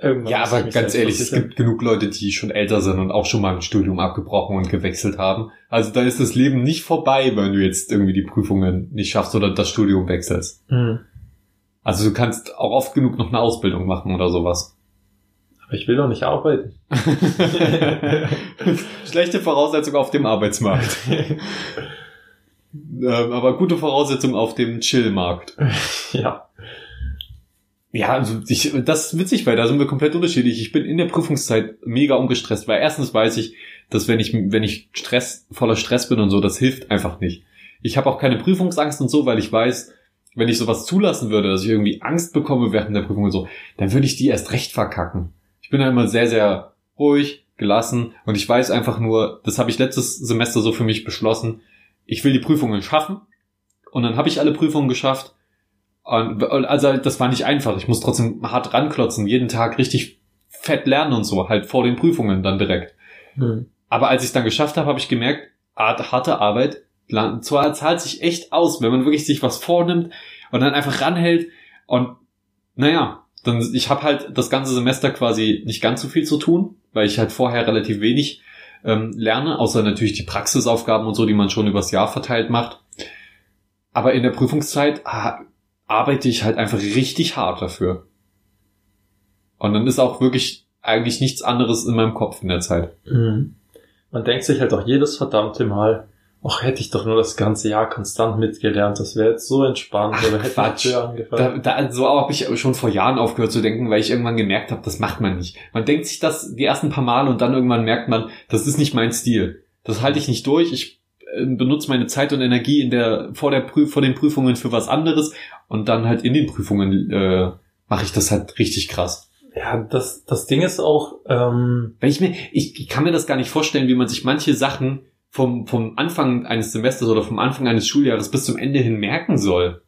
Irgendwann Ja, aber ganz ehrlich, es gibt genug Leute, die schon älter sind und auch schon mal ein Studium abgebrochen und gewechselt haben. Also da ist das Leben nicht vorbei, wenn du jetzt irgendwie die Prüfungen nicht schaffst oder das Studium wechselst. Hm. Also du kannst auch oft genug noch eine Ausbildung machen oder sowas. Ich will doch nicht arbeiten. Schlechte Voraussetzung auf dem Arbeitsmarkt. Ähm, aber gute Voraussetzung auf dem Chillmarkt. ja. Ja, also ich, das ist witzig, weil da sind wir komplett unterschiedlich. Ich bin in der Prüfungszeit mega ungestresst, weil erstens weiß ich, dass wenn ich, wenn ich Stress, voller Stress bin und so, das hilft einfach nicht. Ich habe auch keine Prüfungsangst und so, weil ich weiß, wenn ich sowas zulassen würde, dass ich irgendwie Angst bekomme während der Prüfung und so, dann würde ich die erst recht verkacken. Ich bin da immer sehr, sehr ruhig, gelassen und ich weiß einfach nur, das habe ich letztes Semester so für mich beschlossen, ich will die Prüfungen schaffen und dann habe ich alle Prüfungen geschafft. Und, also das war nicht einfach. Ich muss trotzdem hart ranklotzen, jeden Tag richtig fett lernen und so, halt vor den Prüfungen dann direkt. Mhm. Aber als ich es dann geschafft habe, habe ich gemerkt, harte Arbeit zwar zahlt sich echt aus, wenn man wirklich sich was vornimmt und dann einfach ranhält und naja, dann ich habe halt das ganze Semester quasi nicht ganz so viel zu tun, weil ich halt vorher relativ wenig ähm, lerne, außer natürlich die Praxisaufgaben und so, die man schon übers Jahr verteilt macht. Aber in der Prüfungszeit ah, arbeite ich halt einfach richtig hart dafür. Und dann ist auch wirklich eigentlich nichts anderes in meinem Kopf in der Zeit. Mhm. Man denkt sich halt auch jedes verdammte Mal, ach, hätte ich doch nur das ganze Jahr konstant mitgelernt, das wäre jetzt so entspannt, Ach, oder hätte Quatsch. ich angefangen. Da, da, so habe ich schon vor Jahren aufgehört zu denken, weil ich irgendwann gemerkt habe, das macht man nicht. Man denkt sich das die ersten paar Male und dann irgendwann merkt man, das ist nicht mein Stil. Das halte ich nicht durch. Ich äh, benutze meine Zeit und Energie in der vor der Prüf vor den Prüfungen für was anderes und dann halt in den Prüfungen äh, mache ich das halt richtig krass. Ja, das das Ding ist auch, ähm, wenn ich mir ich, ich kann mir das gar nicht vorstellen, wie man sich manche Sachen vom vom Anfang eines Semesters oder vom Anfang eines Schuljahres bis zum Ende hin merken soll.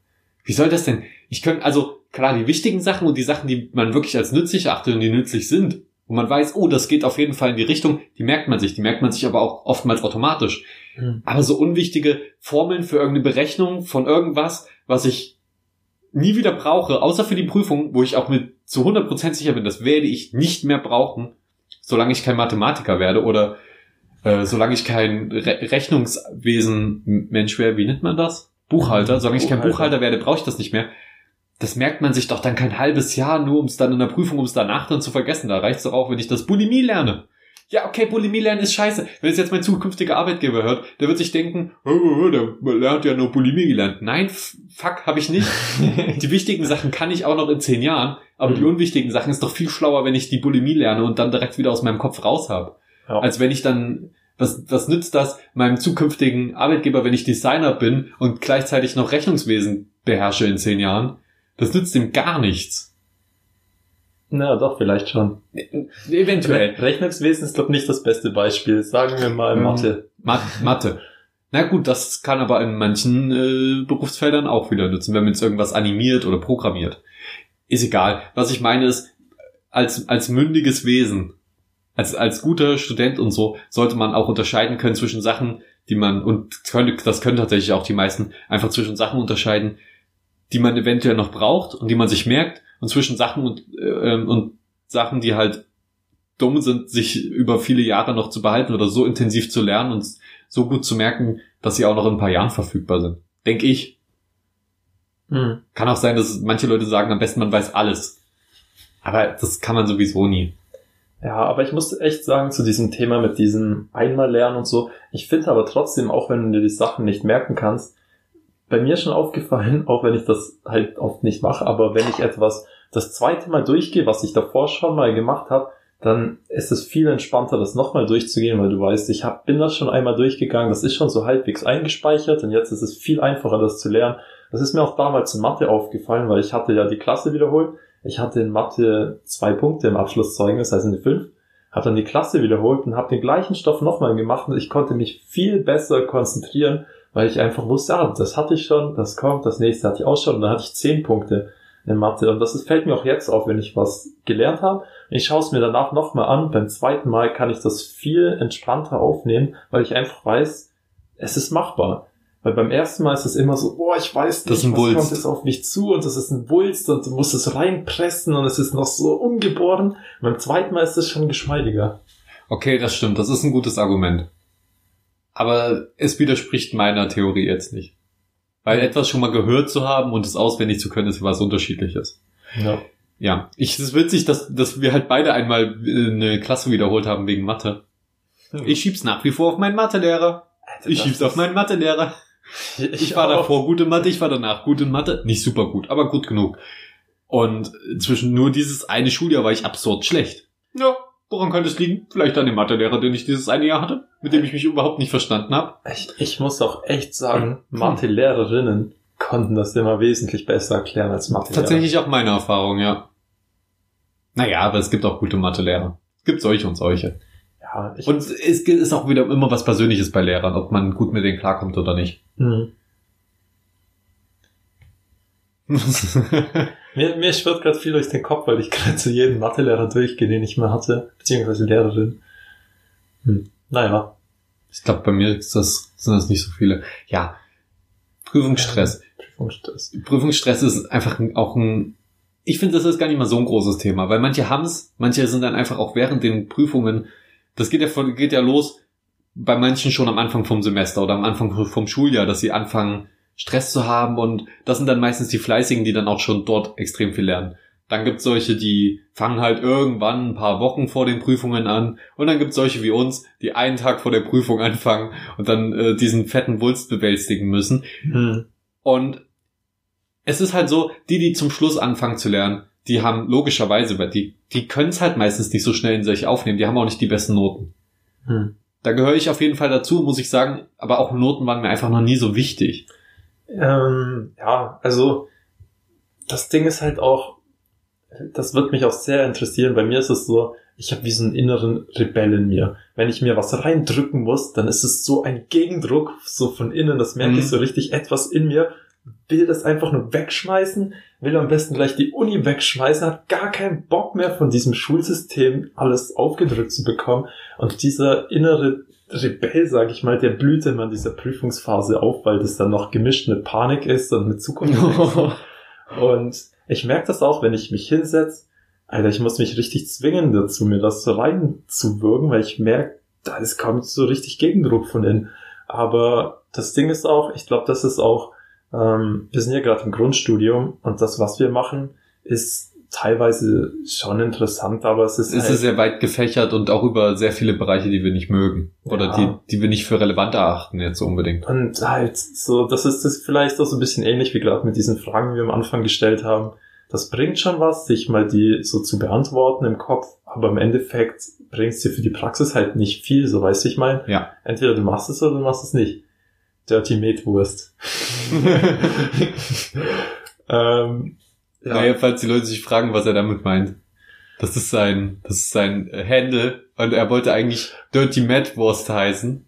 Wie soll das denn? Ich könnte also klar die wichtigen Sachen und die Sachen, die man wirklich als nützlich achtet und die nützlich sind, wo man weiß, oh, das geht auf jeden Fall in die Richtung, die merkt man sich, die merkt man sich aber auch oftmals automatisch. Mhm. Aber so unwichtige Formeln für irgendeine Berechnung von irgendwas, was ich nie wieder brauche, außer für die Prüfung, wo ich auch mit zu 100% sicher bin, das werde ich nicht mehr brauchen, solange ich kein Mathematiker werde oder äh, solange ich kein Re Rechnungswesen-Mensch wäre, wie nennt man das? Buchhalter, solange ich kein Buchhalter werde, brauche ich das nicht mehr. Das merkt man sich doch dann kein halbes Jahr, nur um es dann in der Prüfung, um es danach dann zu vergessen. Da reicht es doch auch, wenn ich das Bulimie lerne ja, okay, Bulimie lernen ist scheiße. Wenn es jetzt mein zukünftiger Arbeitgeber hört, der wird sich denken, oh, oh, oh der lernt ja nur Bulimie gelernt. Nein, fuck, habe ich nicht. die wichtigen Sachen kann ich auch noch in zehn Jahren, aber mhm. die unwichtigen Sachen ist doch viel schlauer, wenn ich die Bulimie lerne und dann direkt wieder aus meinem Kopf raus habe. Ja. Als wenn ich dann, was, was nützt das meinem zukünftigen Arbeitgeber, wenn ich Designer bin und gleichzeitig noch Rechnungswesen beherrsche in zehn Jahren? Das nützt ihm gar nichts. Na, doch, vielleicht schon. Eventuell. Rechnungswesen ist, glaube nicht das beste Beispiel. Sagen wir mal Mathe. Mathe. Mathe. Na gut, das kann aber in manchen äh, Berufsfeldern auch wieder nutzen, wenn man jetzt irgendwas animiert oder programmiert. Ist egal. Was ich meine ist, als, als mündiges Wesen, als, als guter Student und so, sollte man auch unterscheiden können zwischen Sachen, die man, und könnte, das können tatsächlich auch die meisten, einfach zwischen Sachen unterscheiden, die man eventuell noch braucht und die man sich merkt und zwischen Sachen und, äh, und Sachen, die halt dumm sind, sich über viele Jahre noch zu behalten oder so intensiv zu lernen und so gut zu merken, dass sie auch noch in ein paar Jahren verfügbar sind. Denke ich. Hm. Kann auch sein, dass manche Leute sagen, am besten man weiß alles. Aber das kann man sowieso nie. Ja, aber ich muss echt sagen, zu diesem Thema mit diesem einmal lernen und so, ich finde aber trotzdem, auch wenn du dir die Sachen nicht merken kannst, bei mir schon aufgefallen, auch wenn ich das halt oft nicht mache, aber wenn ich etwas das zweite Mal durchgehe, was ich davor schon mal gemacht habe, dann ist es viel entspannter, das nochmal durchzugehen, weil du weißt, ich hab, bin das schon einmal durchgegangen, das ist schon so halbwegs eingespeichert und jetzt ist es viel einfacher, das zu lernen. Das ist mir auch damals in Mathe aufgefallen, weil ich hatte ja die Klasse wiederholt. Ich hatte in Mathe zwei Punkte im Abschlusszeugnis, also eine fünf, habe dann die Klasse wiederholt und habe den gleichen Stoff nochmal gemacht und ich konnte mich viel besser konzentrieren weil ich einfach wusste, ah, das hatte ich schon, das kommt, das nächste hatte ich auch schon und dann hatte ich zehn Punkte in Mathe und das ist, fällt mir auch jetzt auf, wenn ich was gelernt habe. Ich schaue es mir danach nochmal an, beim zweiten Mal kann ich das viel entspannter aufnehmen, weil ich einfach weiß, es ist machbar. Weil beim ersten Mal ist es immer so, boah, ich weiß nicht, was Wulst. kommt jetzt auf mich zu und das ist ein Wulst und du musst es reinpressen und es ist noch so ungeboren. Und beim zweiten Mal ist es schon geschmeidiger. Okay, das stimmt. Das ist ein gutes Argument. Aber es widerspricht meiner Theorie jetzt nicht. Weil etwas schon mal gehört zu haben und es auswendig zu können, ist was unterschiedliches. Ja. Ja. Ich, es ist witzig, dass, dass wir halt beide einmal äh, eine Klasse wiederholt haben wegen Mathe. Ich schieb's nach wie vor auf meinen Mathelehrer. Ich schieb's auf meinen Mathelehrer. Ich, ich war auch. davor gut in Mathe, ich war danach gut in Mathe. Nicht super gut, aber gut genug. Und zwischen nur dieses eine Schuljahr war ich absurd schlecht. Ja, Woran könnte es liegen? Vielleicht an dem Mathelehrer, den ich dieses eine Jahr hatte, mit dem ich mich überhaupt nicht verstanden habe. Ich, ich muss auch echt sagen, hm. Mathelehrerinnen konnten das immer wesentlich besser erklären als Mathelehrer. Tatsächlich auch meine Erfahrung, ja. Naja, aber es gibt auch gute Mathelehrer. Es gibt solche und solche. Ja, ich, Und es ist auch wieder immer was Persönliches bei Lehrern, ob man gut mit denen klarkommt oder nicht. Hm. Mir, mir schwirrt gerade viel durch den Kopf, weil ich gerade zu jedem Mathelehrer durchgehe, den ich mal hatte, beziehungsweise Lehrerin. Hm. Naja. ich glaube, bei mir ist das, sind das nicht so viele. Ja, Prüfungsstress. Prüfungsstress. Prüfungsstress ist einfach ein- auch ein, ich finde, das ist gar nicht mal so ein großes Thema, weil manche haben's, manche sind dann einfach auch während den Prüfungen, das geht ja, von, geht ja los bei manchen schon am Anfang vom Semester oder am Anfang vom Schuljahr, dass sie anfangen, Stress zu haben und das sind dann meistens die Fleißigen, die dann auch schon dort extrem viel lernen. Dann gibt's solche, die fangen halt irgendwann ein paar Wochen vor den Prüfungen an und dann gibt's solche wie uns, die einen Tag vor der Prüfung anfangen und dann äh, diesen fetten Wulst bewältigen müssen. Hm. Und es ist halt so, die, die zum Schluss anfangen zu lernen, die haben logischerweise, weil die, die können es halt meistens nicht so schnell in sich aufnehmen, die haben auch nicht die besten Noten. Hm. Da gehöre ich auf jeden Fall dazu, muss ich sagen, aber auch Noten waren mir einfach noch nie so wichtig. Ähm, ja, also das Ding ist halt auch, das wird mich auch sehr interessieren. Bei mir ist es so, ich habe wie so einen inneren Rebell in mir. Wenn ich mir was reindrücken muss, dann ist es so ein Gegendruck, so von innen, das merke Mhm. ich so richtig, etwas in mir will das einfach nur wegschmeißen, will am besten gleich die Uni wegschmeißen, hat gar keinen Bock mehr von diesem Schulsystem alles aufgedrückt zu bekommen. Und dieser innere Rebell, sage ich mal, der blüht immer in dieser Prüfungsphase auf, weil das dann noch gemischt mit Panik ist und mit Zukunft. und ich merke das auch, wenn ich mich hinsetze, Alter, ich muss mich richtig zwingen dazu, mir das reinzuwirken, weil ich merke, da ist kommt so richtig Gegendruck von innen. Aber das Ding ist auch, ich glaube, das ist auch, ähm, wir sind ja gerade im Grundstudium und das, was wir machen, ist teilweise schon interessant, aber es ist, Es ist sehr weit gefächert und auch über sehr viele Bereiche, die wir nicht mögen. Oder Ja. die, die wir nicht für relevant erachten jetzt so unbedingt. Und halt so, das ist das vielleicht auch so ein bisschen ähnlich wie gerade mit diesen Fragen, die wir am Anfang gestellt haben. Das bringt schon was, sich mal die so zu beantworten im Kopf, aber im Endeffekt bringt es dir für die Praxis halt nicht viel, so weißt du, ich meine. Ja. Entweder du machst es oder du machst es nicht. Dirty Metwurst. ähm, ja. Naja, falls die Leute sich fragen, was er damit meint. Das ist sein, das ist sein äh, Handle und er wollte eigentlich Dirty Mad Wurst heißen,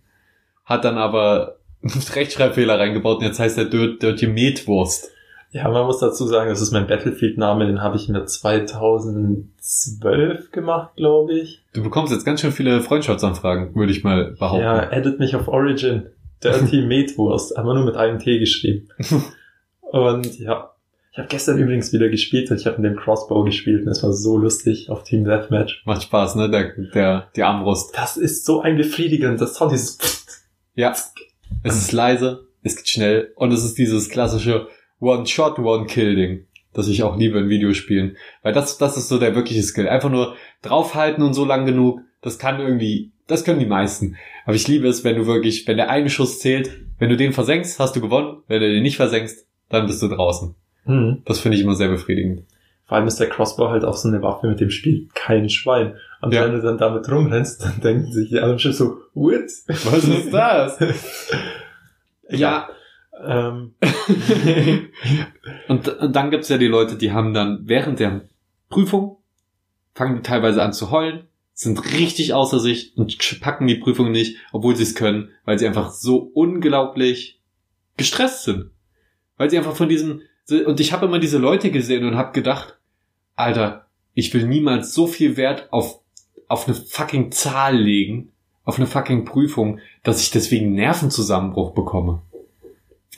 hat dann aber einen Rechtschreibfehler reingebaut und jetzt heißt er Dir- Dirty Metwurst. ja, man muss dazu sagen, das ist mein Battlefield-Name, den habe ich mir 2012 gemacht, glaube ich. Du bekommst jetzt ganz schön viele Freundschaftsanfragen, würde ich mal behaupten. Ja, edit mich auf Origin. Dirty Metwurst, aber nur mit einem T geschrieben. Und ja, ich habe gestern übrigens wieder gespielt und ich habe mit dem Crossbow gespielt und es war so lustig auf Team Deathmatch. Macht Spaß, ne? Der, der, die Armbrust. Das ist so ein befriedigendes Sound, dieses Ja. Es ist leise, es geht schnell und es ist dieses klassische One-Shot, One-Kill-Ding, das ich auch liebe in Videospielen. Weil das, das ist so der wirkliche Skill. Einfach nur draufhalten und so lang genug, das kann irgendwie, das können die meisten. Aber ich liebe es, wenn du wirklich, wenn der eine Schuss zählt, wenn du den versenkst, hast du gewonnen. Wenn du den nicht versenkst, dann bist du draußen. Hm. Das finde ich immer sehr befriedigend. Vor allem ist der Crossbow halt auch so eine Waffe, mit dem spielt kein Schwein. Und Ja. wenn du dann damit rumrennst, dann denken sich die anderen schon so, what? Was ist das? ja. Ähm, Und, und dann gibt's ja die Leute, die haben dann während der Prüfung, fangen die teilweise an zu heulen, sind richtig außer sich und packen die Prüfung nicht, obwohl sie es können, weil sie einfach so unglaublich gestresst sind. Weil sie einfach von diesem... Und ich habe immer diese Leute gesehen und habe gedacht, Alter, ich will niemals so viel Wert auf, auf eine fucking Zahl legen, auf eine fucking Prüfung, dass ich deswegen Nervenzusammenbruch bekomme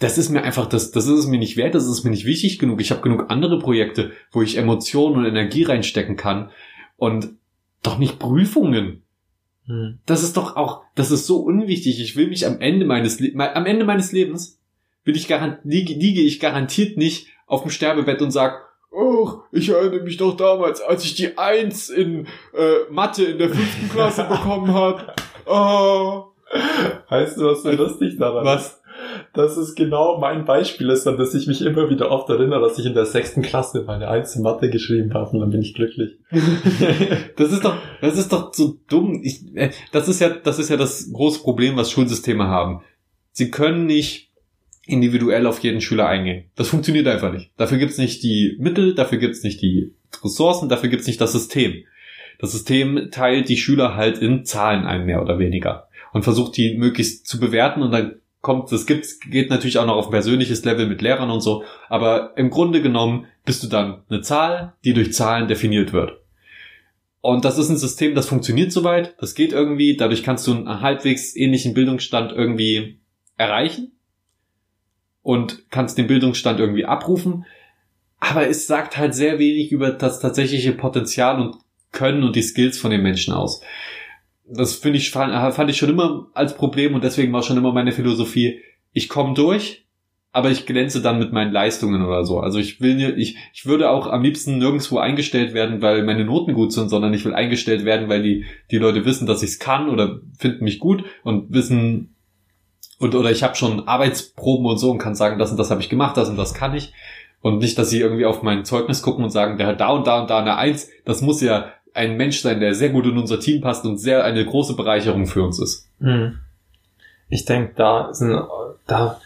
das ist mir einfach, das, das ist es mir nicht wert, das ist mir nicht wichtig genug. Ich habe genug andere Projekte, wo ich Emotionen und Energie reinstecken kann und doch nicht Prüfungen. hm. Das ist doch auch, das ist so unwichtig. Ich will mich am Ende meines, Le am Ende meines Lebens will ich garant, liege, liege ich garantiert nicht auf dem Sterbebett und sag, Oh, ich erinnere mich doch damals, als ich die Eins in äh, Mathe in der fünften Klasse bekommen habe. Oh, Weißt du, was so lustig daran was? Das ist genau mein Beispiel ist, an das ich mich immer wieder oft erinnere, dass ich in der sechsten Klasse meine Eins in Mathe geschrieben habe und dann bin ich glücklich. Das ist doch, das ist doch so dumm. Ich, äh, das ist ja, das ist ja das große Problem, was Schulsysteme haben. Sie können nicht individuell auf jeden Schüler eingehen. Das funktioniert einfach nicht. Dafür gibt's nicht die Mittel, dafür gibt's nicht die Ressourcen, dafür gibt's nicht das System. Das System teilt die Schüler halt in Zahlen ein, mehr oder weniger. Und versucht die möglichst zu bewerten und dann kommt, das gibt's, geht natürlich auch noch auf ein persönliches Level mit Lehrern und so. Aber im Grunde genommen bist du dann eine Zahl, die durch Zahlen definiert wird. Und das ist ein System, das funktioniert soweit, das geht irgendwie, dadurch kannst du einen halbwegs ähnlichen Bildungsstand irgendwie erreichen und kannst den Bildungsstand irgendwie abrufen. Aber es sagt halt sehr wenig über das tatsächliche Potenzial und Können und die Skills von den Menschen aus. Das finde ich, fand ich schon immer als Problem und deswegen war schon immer meine Philosophie, ich komme durch, aber ich glänze dann mit meinen Leistungen oder so. Also ich will ich, ich würde auch am liebsten nirgendwo eingestellt werden, weil meine Noten gut sind, sondern ich will eingestellt werden, weil die, die Leute wissen, dass ich es kann oder finden mich gut und wissen, und oder ich habe schon Arbeitsproben und so und kann sagen, das und das habe ich gemacht, das und das kann ich. Und nicht, dass sie irgendwie auf mein Zeugnis gucken und sagen, der hat da und da und da eine Eins. Das muss ja ein Mensch sein, der sehr gut in unser Team passt und sehr eine große Bereicherung für uns ist. Hm. Ich denke, da sind, da,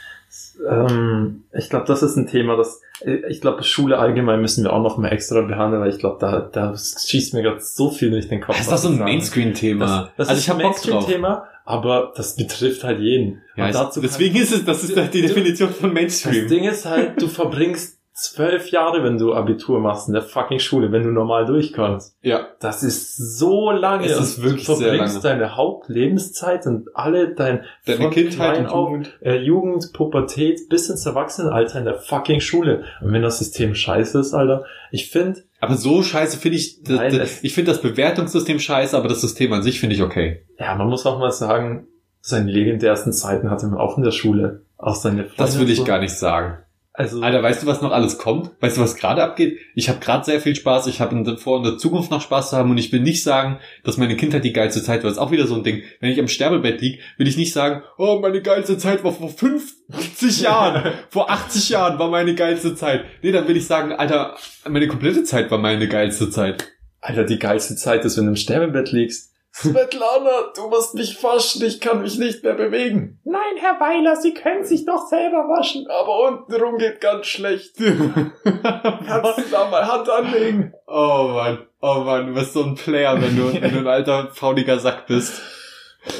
ähm, ich glaube, das ist ein Thema, das, ich glaube, Schule allgemein müssen wir auch noch mal extra behandeln, weil ich glaube, da, da schießt mir gerade so viel durch den Kopf. Ist das so ein Mainscreen-Thema? Das, das also ist ich ein Mainscreen-Thema, aber das betrifft halt jeden. Ja, dazu deswegen ist es, das ist du, die Definition von Mainstream. Das Ding ist halt, du verbringst zwölf Jahre, wenn du Abitur machst in der fucking Schule, wenn du normal durchkommst. Ja. Das ist so lange. Es ist wirklich du verbringst deine Hauptlebenszeit und alle dein deine Kindheit und Jugend. Äh, Jugend, Pubertät bis ins Erwachsenenalter in der fucking Schule. Und wenn das System scheiße ist, Alter, ich finde. Aber so scheiße finde ich, Nein, das, ich finde das Bewertungssystem scheiße, aber das System an sich finde ich okay. Ja, man muss auch mal sagen, seine legendärsten Zeiten hatte man auch in der Schule. Auch seine Freunde Das will ich so. gar nicht sagen. Also, Alter, weißt du, was noch alles kommt? Weißt du, was gerade abgeht? Ich habe gerade sehr viel Spaß. Ich habe vor, in der Zukunft noch Spaß zu haben. Und ich will nicht sagen, dass meine Kindheit die geilste Zeit war. Das ist auch wieder so ein Ding. Wenn ich am Sterbebett lieg, will ich nicht sagen, oh, meine geilste Zeit war vor 50 Jahren. vor 80 Jahren war meine geilste Zeit. Nee, dann will ich sagen, Alter, meine komplette Zeit war meine geilste Zeit. Alter, die geilste Zeit ist, wenn du im Sterbebett liegst. Svetlana, du musst mich waschen, ich kann mich nicht mehr bewegen. Nein, Herr Weiler, Sie können sich doch selber waschen. Aber untenrum geht ganz schlecht. Kannst du da mal Hand anlegen? Oh Mann, oh Mann, du bist so ein Player, wenn du, wenn du ein alter, fauliger Sack bist.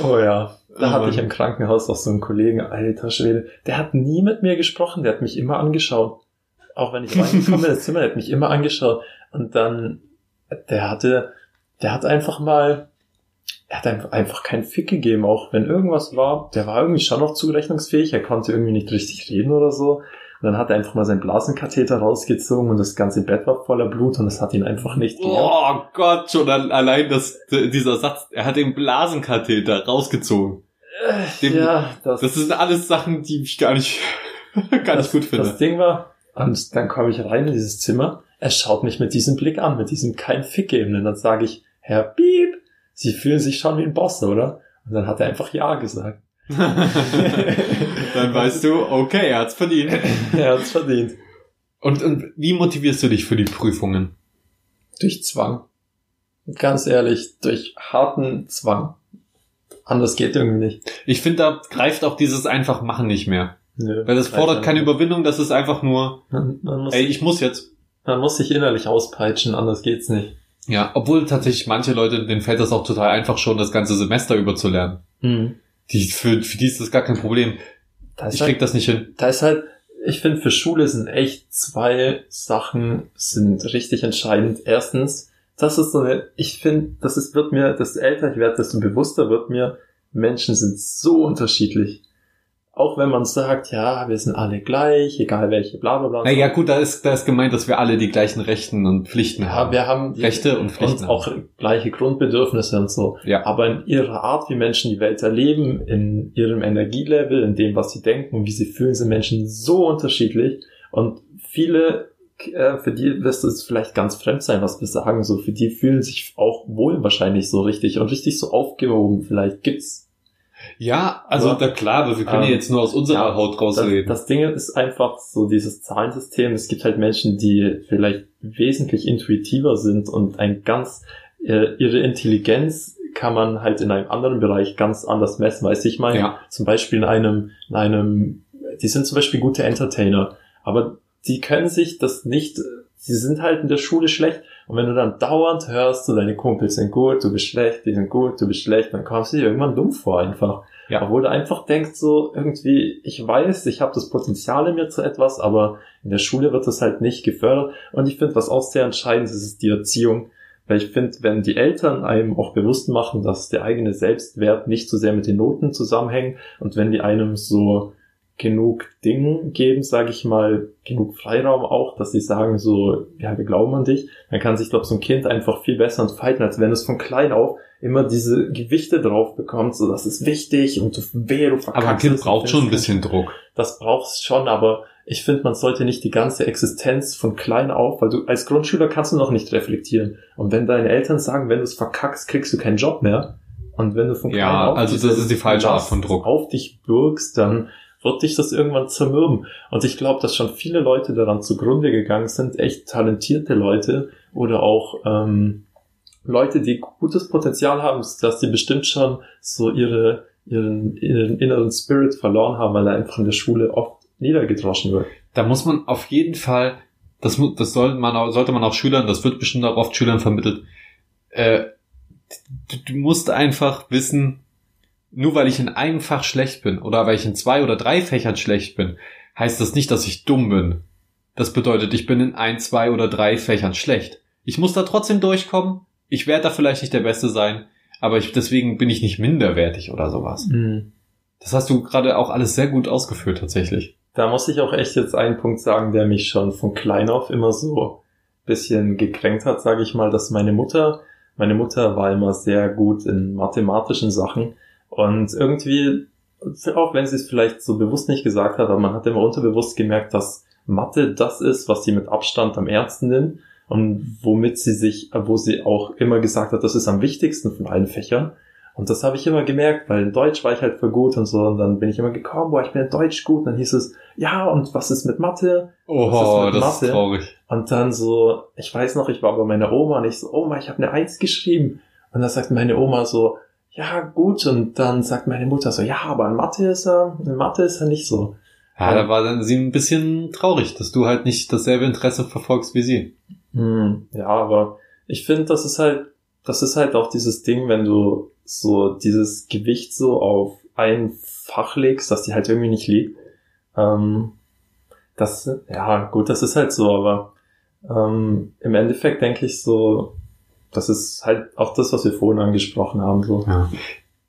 Oh ja. Da oh hatte ich im Krankenhaus auch so einen Kollegen, alter Schwede, der hat nie mit mir gesprochen, der hat mich immer angeschaut. Auch wenn ich reingekommen bin ins Zimmer, der hat mich immer angeschaut. Und dann, der hatte, der hat einfach mal, er hat einfach keinen Fick gegeben, auch wenn irgendwas war. Der war irgendwie schon noch zurechnungsfähig, er konnte irgendwie nicht richtig reden oder so. Und dann hat er einfach mal seinen Blasenkatheter rausgezogen und das ganze Bett war voller Blut und es hat ihn einfach nicht gelernt. Oh Gott, schon allein das, dieser Satz, er hat den Blasenkatheter rausgezogen. Äh, Dem, ja, das, das sind alles Sachen, die ich gar nicht, gar nicht gut finde. Das Ding war, und dann komme ich rein in dieses Zimmer, er schaut mich mit diesem Blick an, mit diesem kein Fick geben. Und dann sage ich, Herr Piep, Sie fühlen sich schon wie ein Boss, oder? Und dann hat er einfach Ja gesagt. dann weißt du, okay, er hat's verdient. er hat's verdient. Und, und wie motivierst du dich für die Prüfungen? Durch Zwang. Ganz ehrlich, durch harten Zwang. Anders geht irgendwie nicht. Ich finde, da greift auch dieses einfach machen nicht mehr. Nö, Weil das fordert keine Überwindung, das ist einfach nur, man, man muss, ey, ich muss jetzt. Man muss sich innerlich auspeitschen, anders geht's nicht. Ja, obwohl tatsächlich manche Leute, denen fällt das auch total einfach schon, das ganze Semester über zu lernen. Mhm. Die, für, für die ist das gar kein Problem. Das ich halt, krieg das nicht hin. Da ist halt, ich finde, für Schule sind echt zwei Sachen sind richtig entscheidend. Erstens, das ist so eine, ich finde, das ist, wird mir, desto älter ich werde, desto bewusster wird mir, Menschen sind so unterschiedlich auch wenn man sagt, ja, wir sind alle gleich, egal welche, bla bla bla. Naja, gut, da ist, da ist gemeint, dass wir alle die gleichen Rechten und Pflichten ja, haben. wir haben die, Rechte und Pflichten. Und auch gleiche Grundbedürfnisse und so. Ja. Aber in ihrer Art, wie Menschen die Welt erleben, in ihrem Energielevel, in dem, was sie denken und wie sie fühlen, sind Menschen so unterschiedlich. Und viele, äh, für die wirst es vielleicht ganz fremd sein, was wir sagen, so, für die fühlen sich auch wohl wahrscheinlich so richtig und richtig so aufgehoben. Vielleicht gibt's ja, also da klar, aber wir können ähm, ja jetzt nur aus unserer ja, Haut rausreden. Das, das Ding ist einfach so dieses Zahlensystem. Es gibt halt Menschen, die vielleicht wesentlich intuitiver sind und ein ganz äh, ihre Intelligenz kann man halt in einem anderen Bereich ganz anders messen. Weiß ich meine, ja. zum Beispiel in einem, in einem, die sind zum Beispiel gute Entertainer, aber die können sich das nicht sie sind halt in der Schule schlecht. Und wenn du dann dauernd hörst, so deine Kumpels sind gut, du bist schlecht, die sind gut, du bist schlecht, dann kommst du dir irgendwann dumm vor einfach. Ja. Obwohl du einfach denkst, so irgendwie, ich weiß, ich habe das Potenzial in mir zu etwas, aber in der Schule wird das halt nicht gefördert. Und ich finde, was auch sehr entscheidend ist, ist die Erziehung. Weil ich finde, wenn die Eltern einem auch bewusst machen, dass der eigene Selbstwert nicht so sehr mit den Noten zusammenhängt und wenn die einem so genug Ding geben, sage ich mal, genug Freiraum auch, dass sie sagen so, ja, wir glauben an dich, dann kann sich, glaube so ein Kind einfach viel besser entfalten, als wenn es von klein auf immer diese Gewichte drauf bekommt, so das ist wichtig und du, wehe, du verkackst Aber ein Kind braucht schon ein bisschen Druck. das brauchst schon, aber ich finde, man sollte nicht die ganze Existenz von klein auf, weil du als Grundschüler kannst du noch nicht reflektieren. Und wenn deine Eltern sagen, wenn du es verkackst, kriegst du keinen Job mehr. Und wenn du von klein Ja, auf also das ist die falsche Art von Druck. auf dich bürgst, dann wird dich das irgendwann zermürben. Und ich glaube, dass schon viele Leute daran zugrunde gegangen sind, echt talentierte Leute oder auch ähm, Leute, die gutes Potenzial haben, dass die bestimmt schon so ihre, ihren, ihren inneren Spirit verloren haben, weil er einfach in der Schule oft niedergedroschen wird. Da muss man auf jeden Fall, das, das soll man, auch- sollte man auch Schülern, das wird bestimmt auch oft Schülern vermittelt, äh, du, du musst einfach wissen, nur weil ich in einem Fach schlecht bin oder weil ich in zwei oder drei Fächern schlecht bin, heißt das nicht, dass ich dumm bin. Das bedeutet, ich bin in ein, zwei oder drei Fächern schlecht. Ich muss da trotzdem durchkommen. Ich werde da vielleicht nicht der Beste sein, aber ich, deswegen bin ich nicht minderwertig oder sowas. Das hast du gerade auch alles sehr gut ausgeführt tatsächlich. Da muss ich auch echt jetzt einen Punkt sagen, der mich schon von klein auf immer so bisschen gekränkt hat, sage ich mal, dass meine Mutter, meine Mutter war immer sehr gut in mathematischen Sachen und irgendwie, auch wenn sie es vielleicht so bewusst nicht gesagt hat, aber man hat immer unterbewusst gemerkt, dass Mathe das ist, was sie mit Abstand am ernsten nimmt und womit sie sich, wo sie auch immer gesagt hat, das ist am wichtigsten von allen Fächern. Und das habe ich immer gemerkt, weil in Deutsch war ich halt voll gut und so. Und dann bin ich immer gekommen, boah, ich bin in Deutsch gut. Und dann hieß es, ja, und was ist mit Mathe? Oh, ist das ist Mathe? traurig. Und dann so, ich weiß noch, ich war bei meiner Oma und ich so, Oma, ich habe eine Eins geschrieben. Und dann sagt meine Oma so, ja, gut. Und dann sagt meine Mutter so, ja, aber in Mathe ist er, in Mathe ist er nicht so. Ja, da war dann sie ein bisschen traurig, dass du halt nicht dasselbe Interesse verfolgst wie sie. Hm, ja, aber ich finde, das ist halt, das ist halt auch dieses Ding, wenn du so dieses Gewicht so auf ein Fach legst, dass die halt irgendwie nicht liegt. Ähm, das, ja, gut, das ist halt so, aber ähm, im Endeffekt denke ich so, das ist halt auch das, was wir vorhin angesprochen haben, so. Ja.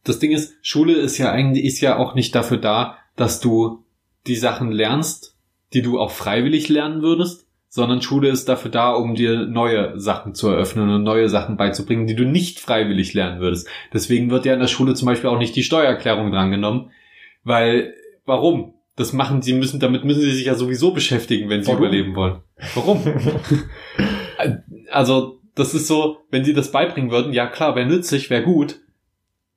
Das Ding ist, Schule ist ja eigentlich ist ja auch nicht dafür da, dass du die Sachen lernst, die du auch freiwillig lernen würdest, sondern Schule ist dafür da, um dir neue Sachen zu eröffnen und neue Sachen beizubringen, die du nicht freiwillig lernen würdest. Deswegen wird ja in der Schule zum Beispiel auch nicht die Steuererklärung drangenommen, weil warum? Das machen sie müssen, damit müssen sie sich ja sowieso beschäftigen, wenn sie Warum? überleben wollen. Warum? also das ist so, wenn sie das beibringen würden, ja klar, wäre nützlich, wäre gut,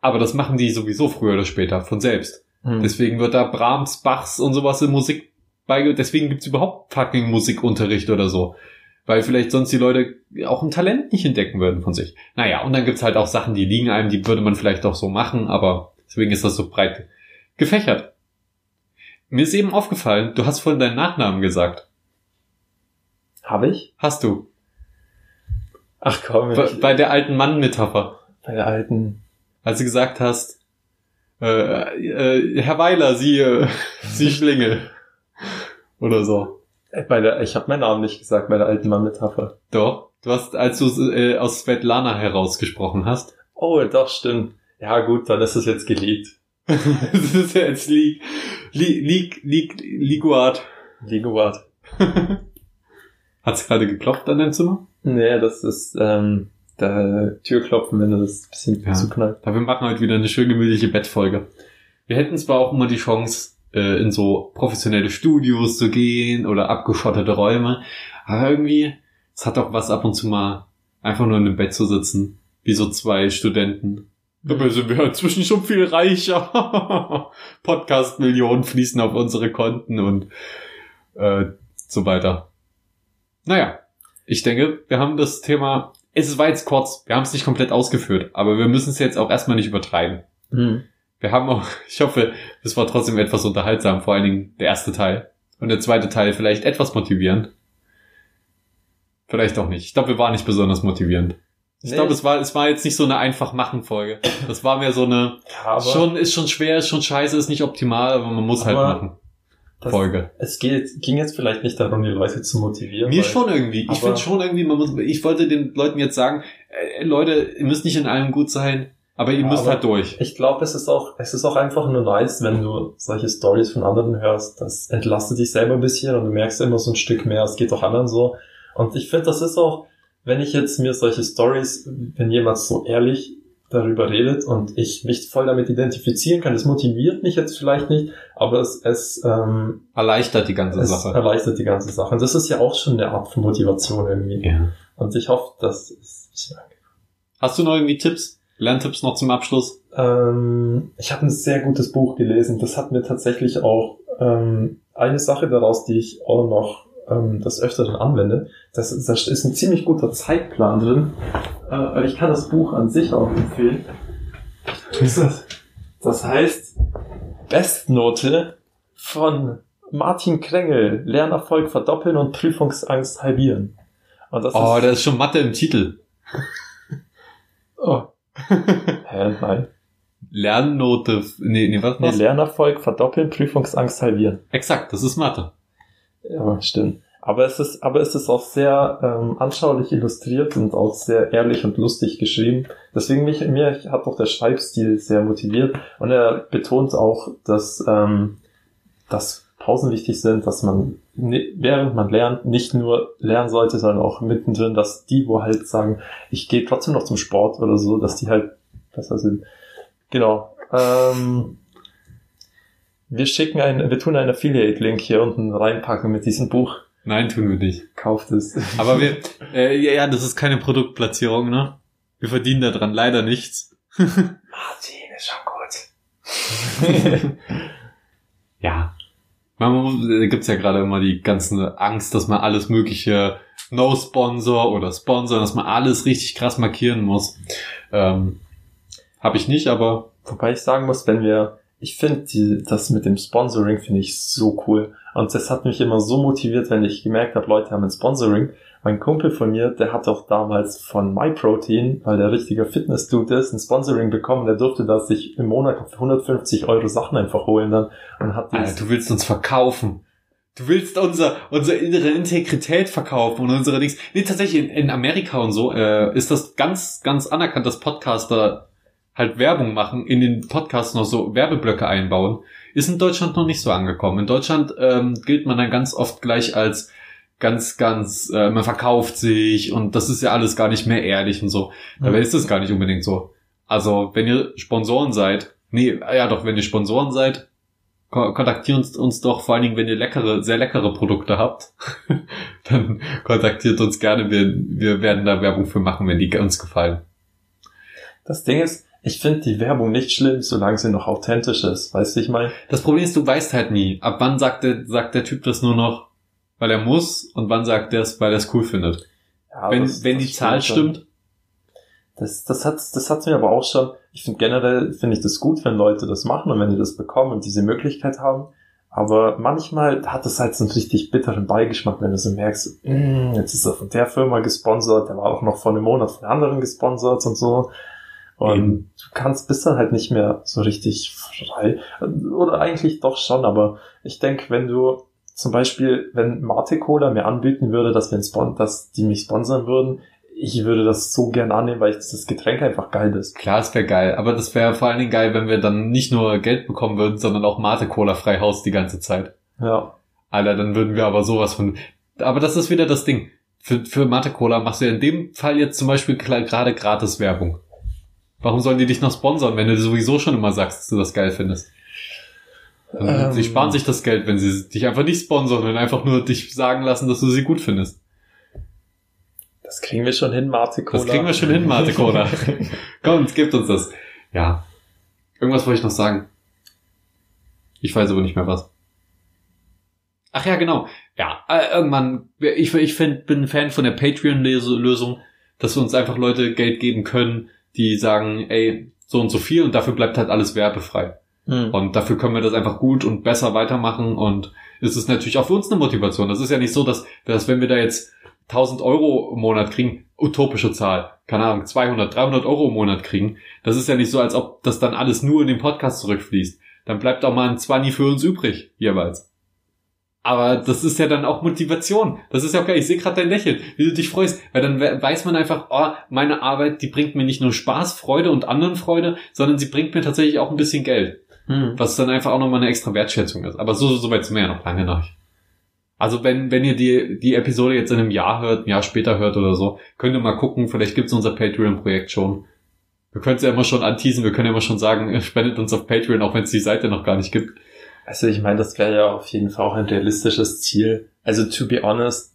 aber das machen die sowieso früher oder später von selbst. Hm. Deswegen wird da Brahms, Bachs und sowas in Musik beige, deswegen gibt's überhaupt fucking Musikunterricht oder so. Weil vielleicht sonst die Leute auch ein Talent nicht entdecken würden von sich. Naja, und dann gibt's halt auch Sachen, die liegen einem, die würde man vielleicht auch so machen, aber deswegen ist das so breit gefächert. Mir ist eben aufgefallen, du hast vorhin deinen Nachnamen gesagt. Habe ich? Hast du. Ach komm, Bei, bei der alten Mann-Metapher. bei der alten. als du gesagt hast, äh, äh, Herr Weiler, Sie, äh, Sie Schlingel. Oder so. Äh, Bei der, ich habe meinen Namen nicht gesagt, bei der alten Mann-Metapher. Doch. Du hast, als du äh, aus Svetlana herausgesprochen hast. Oh, doch, stimmt. Ja, gut, dann ist es jetzt geliebt. das ist ja jetzt Li, Li, Li, Liguard. Liguard. Hat's gerade geklopft an deinem Zimmer? Nee, das ist ähm, der Türklopfen, wenn du das ein bisschen Ja. zuknallt. Aber wir machen heute wieder eine schön gemütliche Bettfolge. Wir hätten zwar auch immer die Chance, äh, in so professionelle Studios zu gehen oder abgeschottete Räume, aber irgendwie, es hat auch was ab und zu mal einfach nur in einem Bett zu sitzen, wie so zwei Studenten. Dabei sind wir inzwischen schon viel reicher. Podcast-Millionen fließen auf unsere Konten und äh, so weiter. Naja, ich denke, wir haben das Thema, es war jetzt kurz, wir haben es nicht komplett ausgeführt, aber wir müssen es jetzt auch erstmal nicht übertreiben. Mhm. Wir haben auch, ich hoffe, es war trotzdem etwas unterhaltsam, vor allen Dingen der erste Teil. Und der zweite Teil vielleicht etwas motivierend. Vielleicht auch nicht. Ich glaube, wir waren nicht besonders motivierend. Ich Nee. glaube, es war, es war jetzt nicht so eine einfach machen Folge. Das war mehr so eine, Ja, schon, ist schon schwer, ist schon scheiße, ist nicht optimal, aber man muss halt Aber machen. Folge. es geht, ging jetzt vielleicht nicht darum, die Leute zu motivieren. Mir weil- schon irgendwie. Ich finde schon irgendwie, man muss, ich wollte den Leuten jetzt sagen, äh, Leute, ihr müsst nicht in allem gut sein, aber ihr Ja, müsst aber- halt durch. Ich glaube, es ist auch, es ist auch einfach nur nice, wenn du solche Stories von anderen hörst. Das entlastet dich selber ein bisschen und du merkst immer so ein Stück mehr. Es geht auch anderen so. Und ich finde, das ist auch, wenn ich jetzt mir solche Stories, wenn jemand so ehrlich darüber redet und ich mich voll damit identifizieren kann, das motiviert mich jetzt vielleicht nicht, aber es, es, ähm, Erleichtert die ganze es Sache. erleichtert die ganze Sache. Und das ist ja auch schon eine Art von Motivation irgendwie. Ja. Und ich hoffe, dass es Hast du noch irgendwie Tipps? Lerntipps noch zum Abschluss? Ähm, ich habe ein sehr gutes Buch gelesen. Das hat mir tatsächlich auch ähm, eine Sache daraus, die ich auch noch ähm, des Öfteren anwende. Das, da ist ein ziemlich guter Zeitplan drin. Äh, ich kann das Buch an sich auch empfehlen. Das, das heißt Bestnote von Martin Krengel. Lernerfolg verdoppeln und Prüfungsangst halbieren. Und das Oh, ist, da ist schon Mathe im Titel. oh. Hä, nein. Lernnote, nee, nee, was Nee? Lernerfolg verdoppeln, Prüfungsangst halbieren. Exakt, das ist Mathe. Ja, stimmt. Aber es ist, aber es ist auch sehr ähm, anschaulich illustriert und auch sehr ehrlich und lustig geschrieben. Deswegen mich, mir hat auch der Schreibstil sehr motiviert und er betont auch, dass, ähm, dass Pausen wichtig sind, dass man während man lernt nicht nur lernen sollte, sondern auch mittendrin, dass die, wo halt sagen, ich gehe trotzdem noch zum Sport oder so, dass die halt besser sind. Genau. Ähm, wir schicken ein, wir tun einen Affiliate-Link hier unten reinpacken mit diesem Buch. Nein, tun wir nicht. Kauft es. Aber wir, äh, ja, das ist keine Produktplatzierung, ne? Wir verdienen daran leider nichts. Martin ist schon gut. Ja. Man äh, gibt's ja gerade immer die ganze Angst, dass man alles mögliche No-Sponsor oder Sponsor, dass man alles richtig krass markieren muss. Ähm, Habe ich nicht, aber Wobei ich sagen muss, wenn wir, ich finde das mit dem Sponsoring finde ich so cool. Und das hat mich immer so motiviert, wenn ich gemerkt habe, Leute haben ein Sponsoring. Mein Kumpel von mir, der hat auch damals von MyProtein, weil der richtiger Fitness-Dude ist, ein Sponsoring bekommen. Der durfte da sich im Monat für 150 Euro Sachen einfach holen dann und hat Alter, du willst uns verkaufen. Du willst unser, unsere innere Integrität verkaufen und unsere Dings. Nee, tatsächlich in, in Amerika und so äh, ist das ganz, ganz anerkannt, dass Podcaster halt Werbung machen, in den Podcasts noch so Werbeblöcke einbauen. Ist in Deutschland noch nicht so angekommen. In Deutschland ähm, gilt man dann ganz oft gleich als ganz, ganz, äh, man verkauft sich und das ist ja alles gar nicht mehr ehrlich und so. Dabei ist es gar nicht unbedingt so. Also, wenn ihr Sponsoren seid, nee, ja doch, wenn ihr Sponsoren seid, ko- kontaktiert uns, uns doch, vor allen Dingen, wenn ihr leckere, sehr leckere Produkte habt, dann kontaktiert uns gerne. Wir, wir werden da Werbung für machen, wenn die uns gefallen. das Ding ist, ich finde die Werbung nicht schlimm, solange sie noch authentisch ist. Weißt du, ich meine, Das Problem ist, du weißt halt nie, ab wann sagt der, sagt der Typ das nur noch, weil er muss und wann sagt er es, weil er es cool findet. ja, wenn das- wenn das die Zahl schon. stimmt, Das, das hat das hat's mir aber auch schon. Ich finde generell finde ich das gut, wenn Leute das machen und wenn die das bekommen und diese Möglichkeit haben. Aber manchmal hat es halt so einen richtig bitteren Beigeschmack, wenn du so merkst, "Mm, jetzt ist er von der Firma gesponsert, der war auch noch vor einem Monat von anderen gesponsert und so. Und Eben. du kannst bist dann halt nicht mehr so richtig frei. Oder eigentlich doch schon, aber ich denke, wenn du zum Beispiel, wenn Mate Cola mir anbieten würde, dass wir Spon dass die mich sponsern würden, ich würde das so gern annehmen, weil ich das Getränk einfach geil ist. klar, es wäre geil. Aber das wäre vor allen Dingen geil, wenn wir dann nicht nur Geld bekommen würden, sondern auch Mate-Cola frei Haus die ganze Zeit. Ja. Alter, dann würden wir aber sowas von. Aber das ist wieder das Ding. Für, für Mate Cola machst du ja in dem Fall jetzt zum Beispiel gerade gratis Werbung. Warum sollen die dich noch sponsern, wenn du sowieso schon immer sagst, dass du das geil findest? Ähm. sie sparen sich das Geld, wenn sie dich einfach nicht sponsern und einfach nur dich sagen lassen, dass du sie gut findest. Das kriegen wir schon hin, Mate Cola. Das kriegen wir schon hin, Mate Cola. Kommt, gebt uns das. Ja. Irgendwas wollte ich noch sagen. Ich weiß aber nicht mehr was. Ach ja, genau. Ja, äh, irgendwann, ich, ich find, bin ein Fan von der Patreon-Lösung, dass wir uns einfach Leute Geld geben können, die sagen, ey, so und so viel und dafür bleibt halt alles werbefrei. Hm. Und dafür können wir das einfach gut und besser weitermachen und es ist natürlich auch für uns eine Motivation. Das ist ja nicht so, dass, dass wenn wir da jetzt 1000 Euro im Monat kriegen, utopische Zahl, keine Ahnung, 200, 300 Euro im Monat kriegen, das ist ja nicht so, als ob das dann alles nur in den Podcast zurückfließt. Dann bleibt auch mal ein 20 für uns übrig, jeweils. Aber das ist ja dann auch Motivation. Das ist ja okay. Ich sehe gerade dein Lächeln, wie du dich freust. Weil dann we- weiß man einfach, oh, meine Arbeit, die bringt mir nicht nur Spaß, Freude und anderen Freude, sondern sie bringt mir tatsächlich auch ein bisschen Geld. Hm. Was dann einfach auch nochmal eine extra Wertschätzung ist. Aber so, so weit sind wir ja noch lange nicht. Also wenn, wenn ihr die, die Episode jetzt in einem Jahr hört, ein Jahr später hört oder so, könnt ihr mal gucken, vielleicht gibt's unser Patreon-Projekt schon. Wir können es ja immer schon anteasen, wir können ja immer schon sagen, spendet uns auf Patreon, auch wenn es die Seite noch gar nicht gibt. Also ich meine, das wäre ja auf jeden Fall auch ein realistisches Ziel. Also to be honest,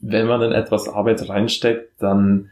wenn man in etwas Arbeit reinsteckt, dann,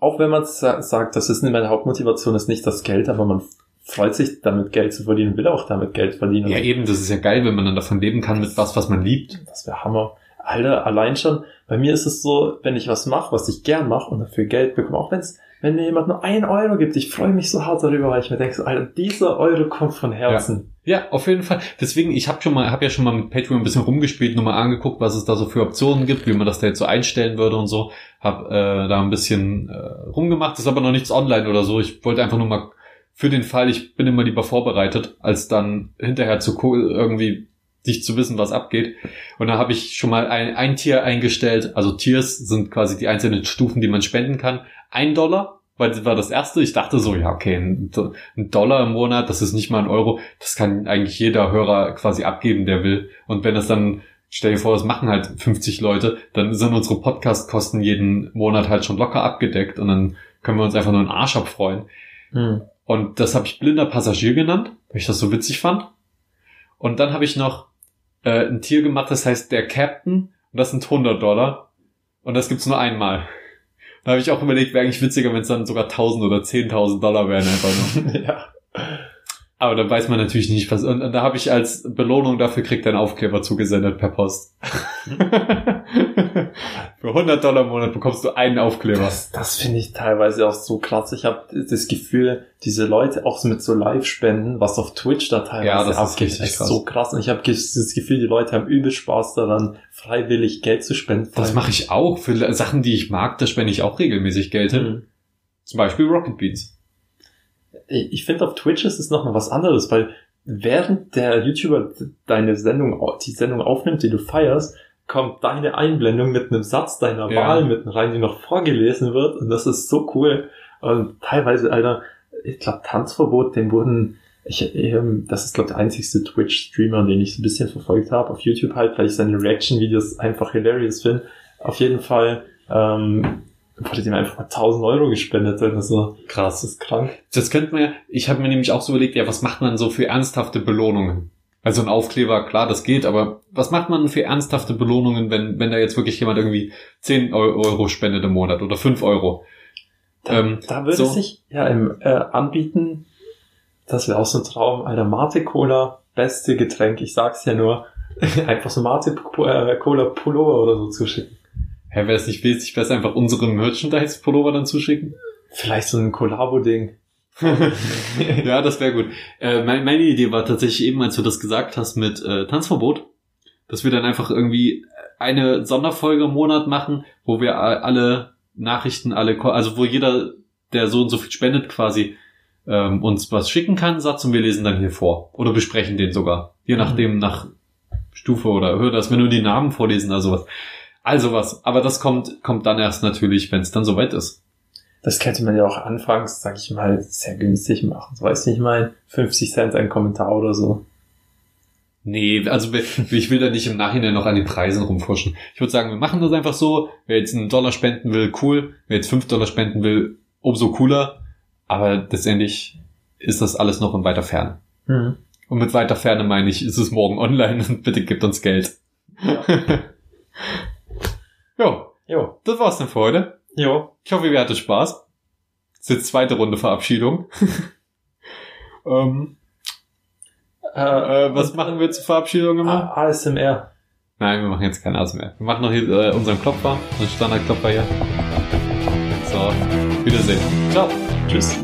auch wenn man sa sagt, das ist nicht meine Hauptmotivation, ist nicht das Geld, aber man freut sich damit Geld zu verdienen, will auch damit Geld verdienen. Ja eben, das ist ja geil, wenn man dann davon leben kann mit was, was man liebt. Das wäre Hammer. Alter, allein schon, bei mir ist es so, wenn ich was mache, was ich gern mache und dafür Geld bekomme, auch wenn's, wenn mir jemand nur ein Euro gibt, ich freue mich so hart darüber, weil ich mir denke, Alter, dieser Euro kommt von Herzen. Ja, auf jeden Fall. Deswegen, ich habe schon mal, habe ja schon mal mit Patreon ein bisschen rumgespielt, nur mal angeguckt, was es da so für Optionen gibt, wie man das da jetzt so einstellen würde und so. Hab äh, da ein bisschen äh, rumgemacht, ist aber noch nichts online oder so. Ich wollte einfach nur mal für den Fall, ich bin immer lieber vorbereitet, als dann hinterher zu irgendwie sich zu wissen, was abgeht. Und da habe ich schon mal ein, ein Tier eingestellt. Also Tiers sind quasi die einzelnen Stufen, die man spenden kann. Ein Dollar, weil das war das erste. Ich dachte so, ja, okay, ein, Do- ein Dollar im Monat, das ist nicht mal ein Euro. Das kann eigentlich jeder Hörer quasi abgeben, der will. Und wenn das dann, stell dir vor, das machen halt 50 Leute, dann sind unsere Podcast-Kosten jeden Monat halt schon locker abgedeckt und dann können wir uns einfach nur einen Arsch abfreuen. Hm. Und das habe ich blinder Passagier genannt, weil ich das so witzig fand. Und dann habe ich noch äh, ein Tier gemacht, das heißt der Captain. Und das sind 100 Dollar. Und das gibt's nur einmal. Da habe ich auch überlegt, wäre eigentlich witziger, wenn es dann sogar 1000 oder 10.000 Dollar wären einfach nur. ja. Aber da weiß man natürlich nicht, was. Und, und da habe ich als Belohnung dafür kriegt einen Aufkleber zugesendet per Post. Für 100 Dollar im Monat bekommst du einen Aufkleber. Das, das finde ich teilweise auch so krass. Ich habe das Gefühl, diese Leute auch mit so Live-Spenden, was auf Twitch da teilweise Ja, das ist abgeht, richtig krass. so krass. Und ich habe das Gefühl, die Leute haben übel Spaß daran, freiwillig Geld zu spenden. Das mache ich auch. Für Sachen, die ich mag, da spende ich auch regelmäßig Geld hin. Mhm. Zum Beispiel Rocket Beans. Ich finde, auf Twitch ist es nochmal was anderes, weil während der YouTuber deine Sendung, die Sendung aufnimmt, die du feierst, kommt deine Einblendung mit einem Satz deiner Ja. Wahl mitten rein, die noch vorgelesen wird. Und das ist so cool. Und teilweise, Alter, ich glaube, Tanzverbot, dem wurden, ich, ähm, das ist, glaube der einzigste Twitch-Streamer, den ich so ein bisschen verfolgt habe, auf YouTube halt, weil ich seine Reaction-Videos einfach hilarious finde. Auf jeden Fall, ähm, wurde dem einfach mal 1000 Euro gespendet. Also, krass, das ist krank. Das könnte man ja, ich habe mir nämlich auch so überlegt, ja, was macht man so für ernsthafte Belohnungen? Also ein Aufkleber, klar, das geht, aber was macht man für ernsthafte Belohnungen, wenn, wenn da jetzt wirklich jemand irgendwie 10 Eu- Euro spendet im Monat oder 5 Euro? Da, Ähm, da würde so. sich ja im, äh, anbieten, das wäre auch so ein Traum, Alter, Mate Cola, beste Getränk, ich sag's ja nur, einfach so Mate äh, Cola Pullover oder so zuschicken. Hä, wäre es nicht wesentlich besser, einfach unsere Merchandise-Pullover dann zuschicken? Vielleicht so ein Collabo-Ding. ja, das wäre gut. Äh, mein, meine Idee war tatsächlich eben, als du das gesagt hast mit äh, Tanzverbot, dass wir dann einfach irgendwie eine Sonderfolge im Monat machen, wo wir alle Nachrichten, alle, also wo jeder, der so und so viel spendet, quasi ähm, uns was schicken kann, Satz und wir lesen dann hier vor oder besprechen den sogar, je Mhm. nachdem nach Stufe oder Höhe, dass wir nur die Namen vorlesen, also was. Also was, aber das kommt kommt dann erst natürlich, wenn es dann soweit ist. Das könnte man ja auch anfangs, sag ich mal, sehr günstig machen. So weiß nicht mal, 50 Cent ein Kommentar oder so. Nee, also ich will da nicht im Nachhinein noch an den Preisen rumforschen. Ich würde sagen, wir machen das einfach so. Wer jetzt einen Dollar spenden will, cool. Wer jetzt fünf Dollar spenden will, umso cooler. Aber letztendlich ist das alles noch in weiter Ferne. Mhm. Und mit weiter Ferne meine ich, ist es morgen online und bitte gebt uns Geld. Ja. ja, Jo, das war's dann für heute. Jo. Ich hoffe, ihr hattet Spaß. Das ist jetzt zweite Runde Verabschiedung. ähm, Äh, äh, was machen wir zur Verabschiedung immer? A- ASMR. Nein, wir machen jetzt keinen Ass mehr. Wir machen noch hier äh, unseren Klopfer, unseren Standardklopfer hier. So, Wiedersehen. Ciao. Tschüss.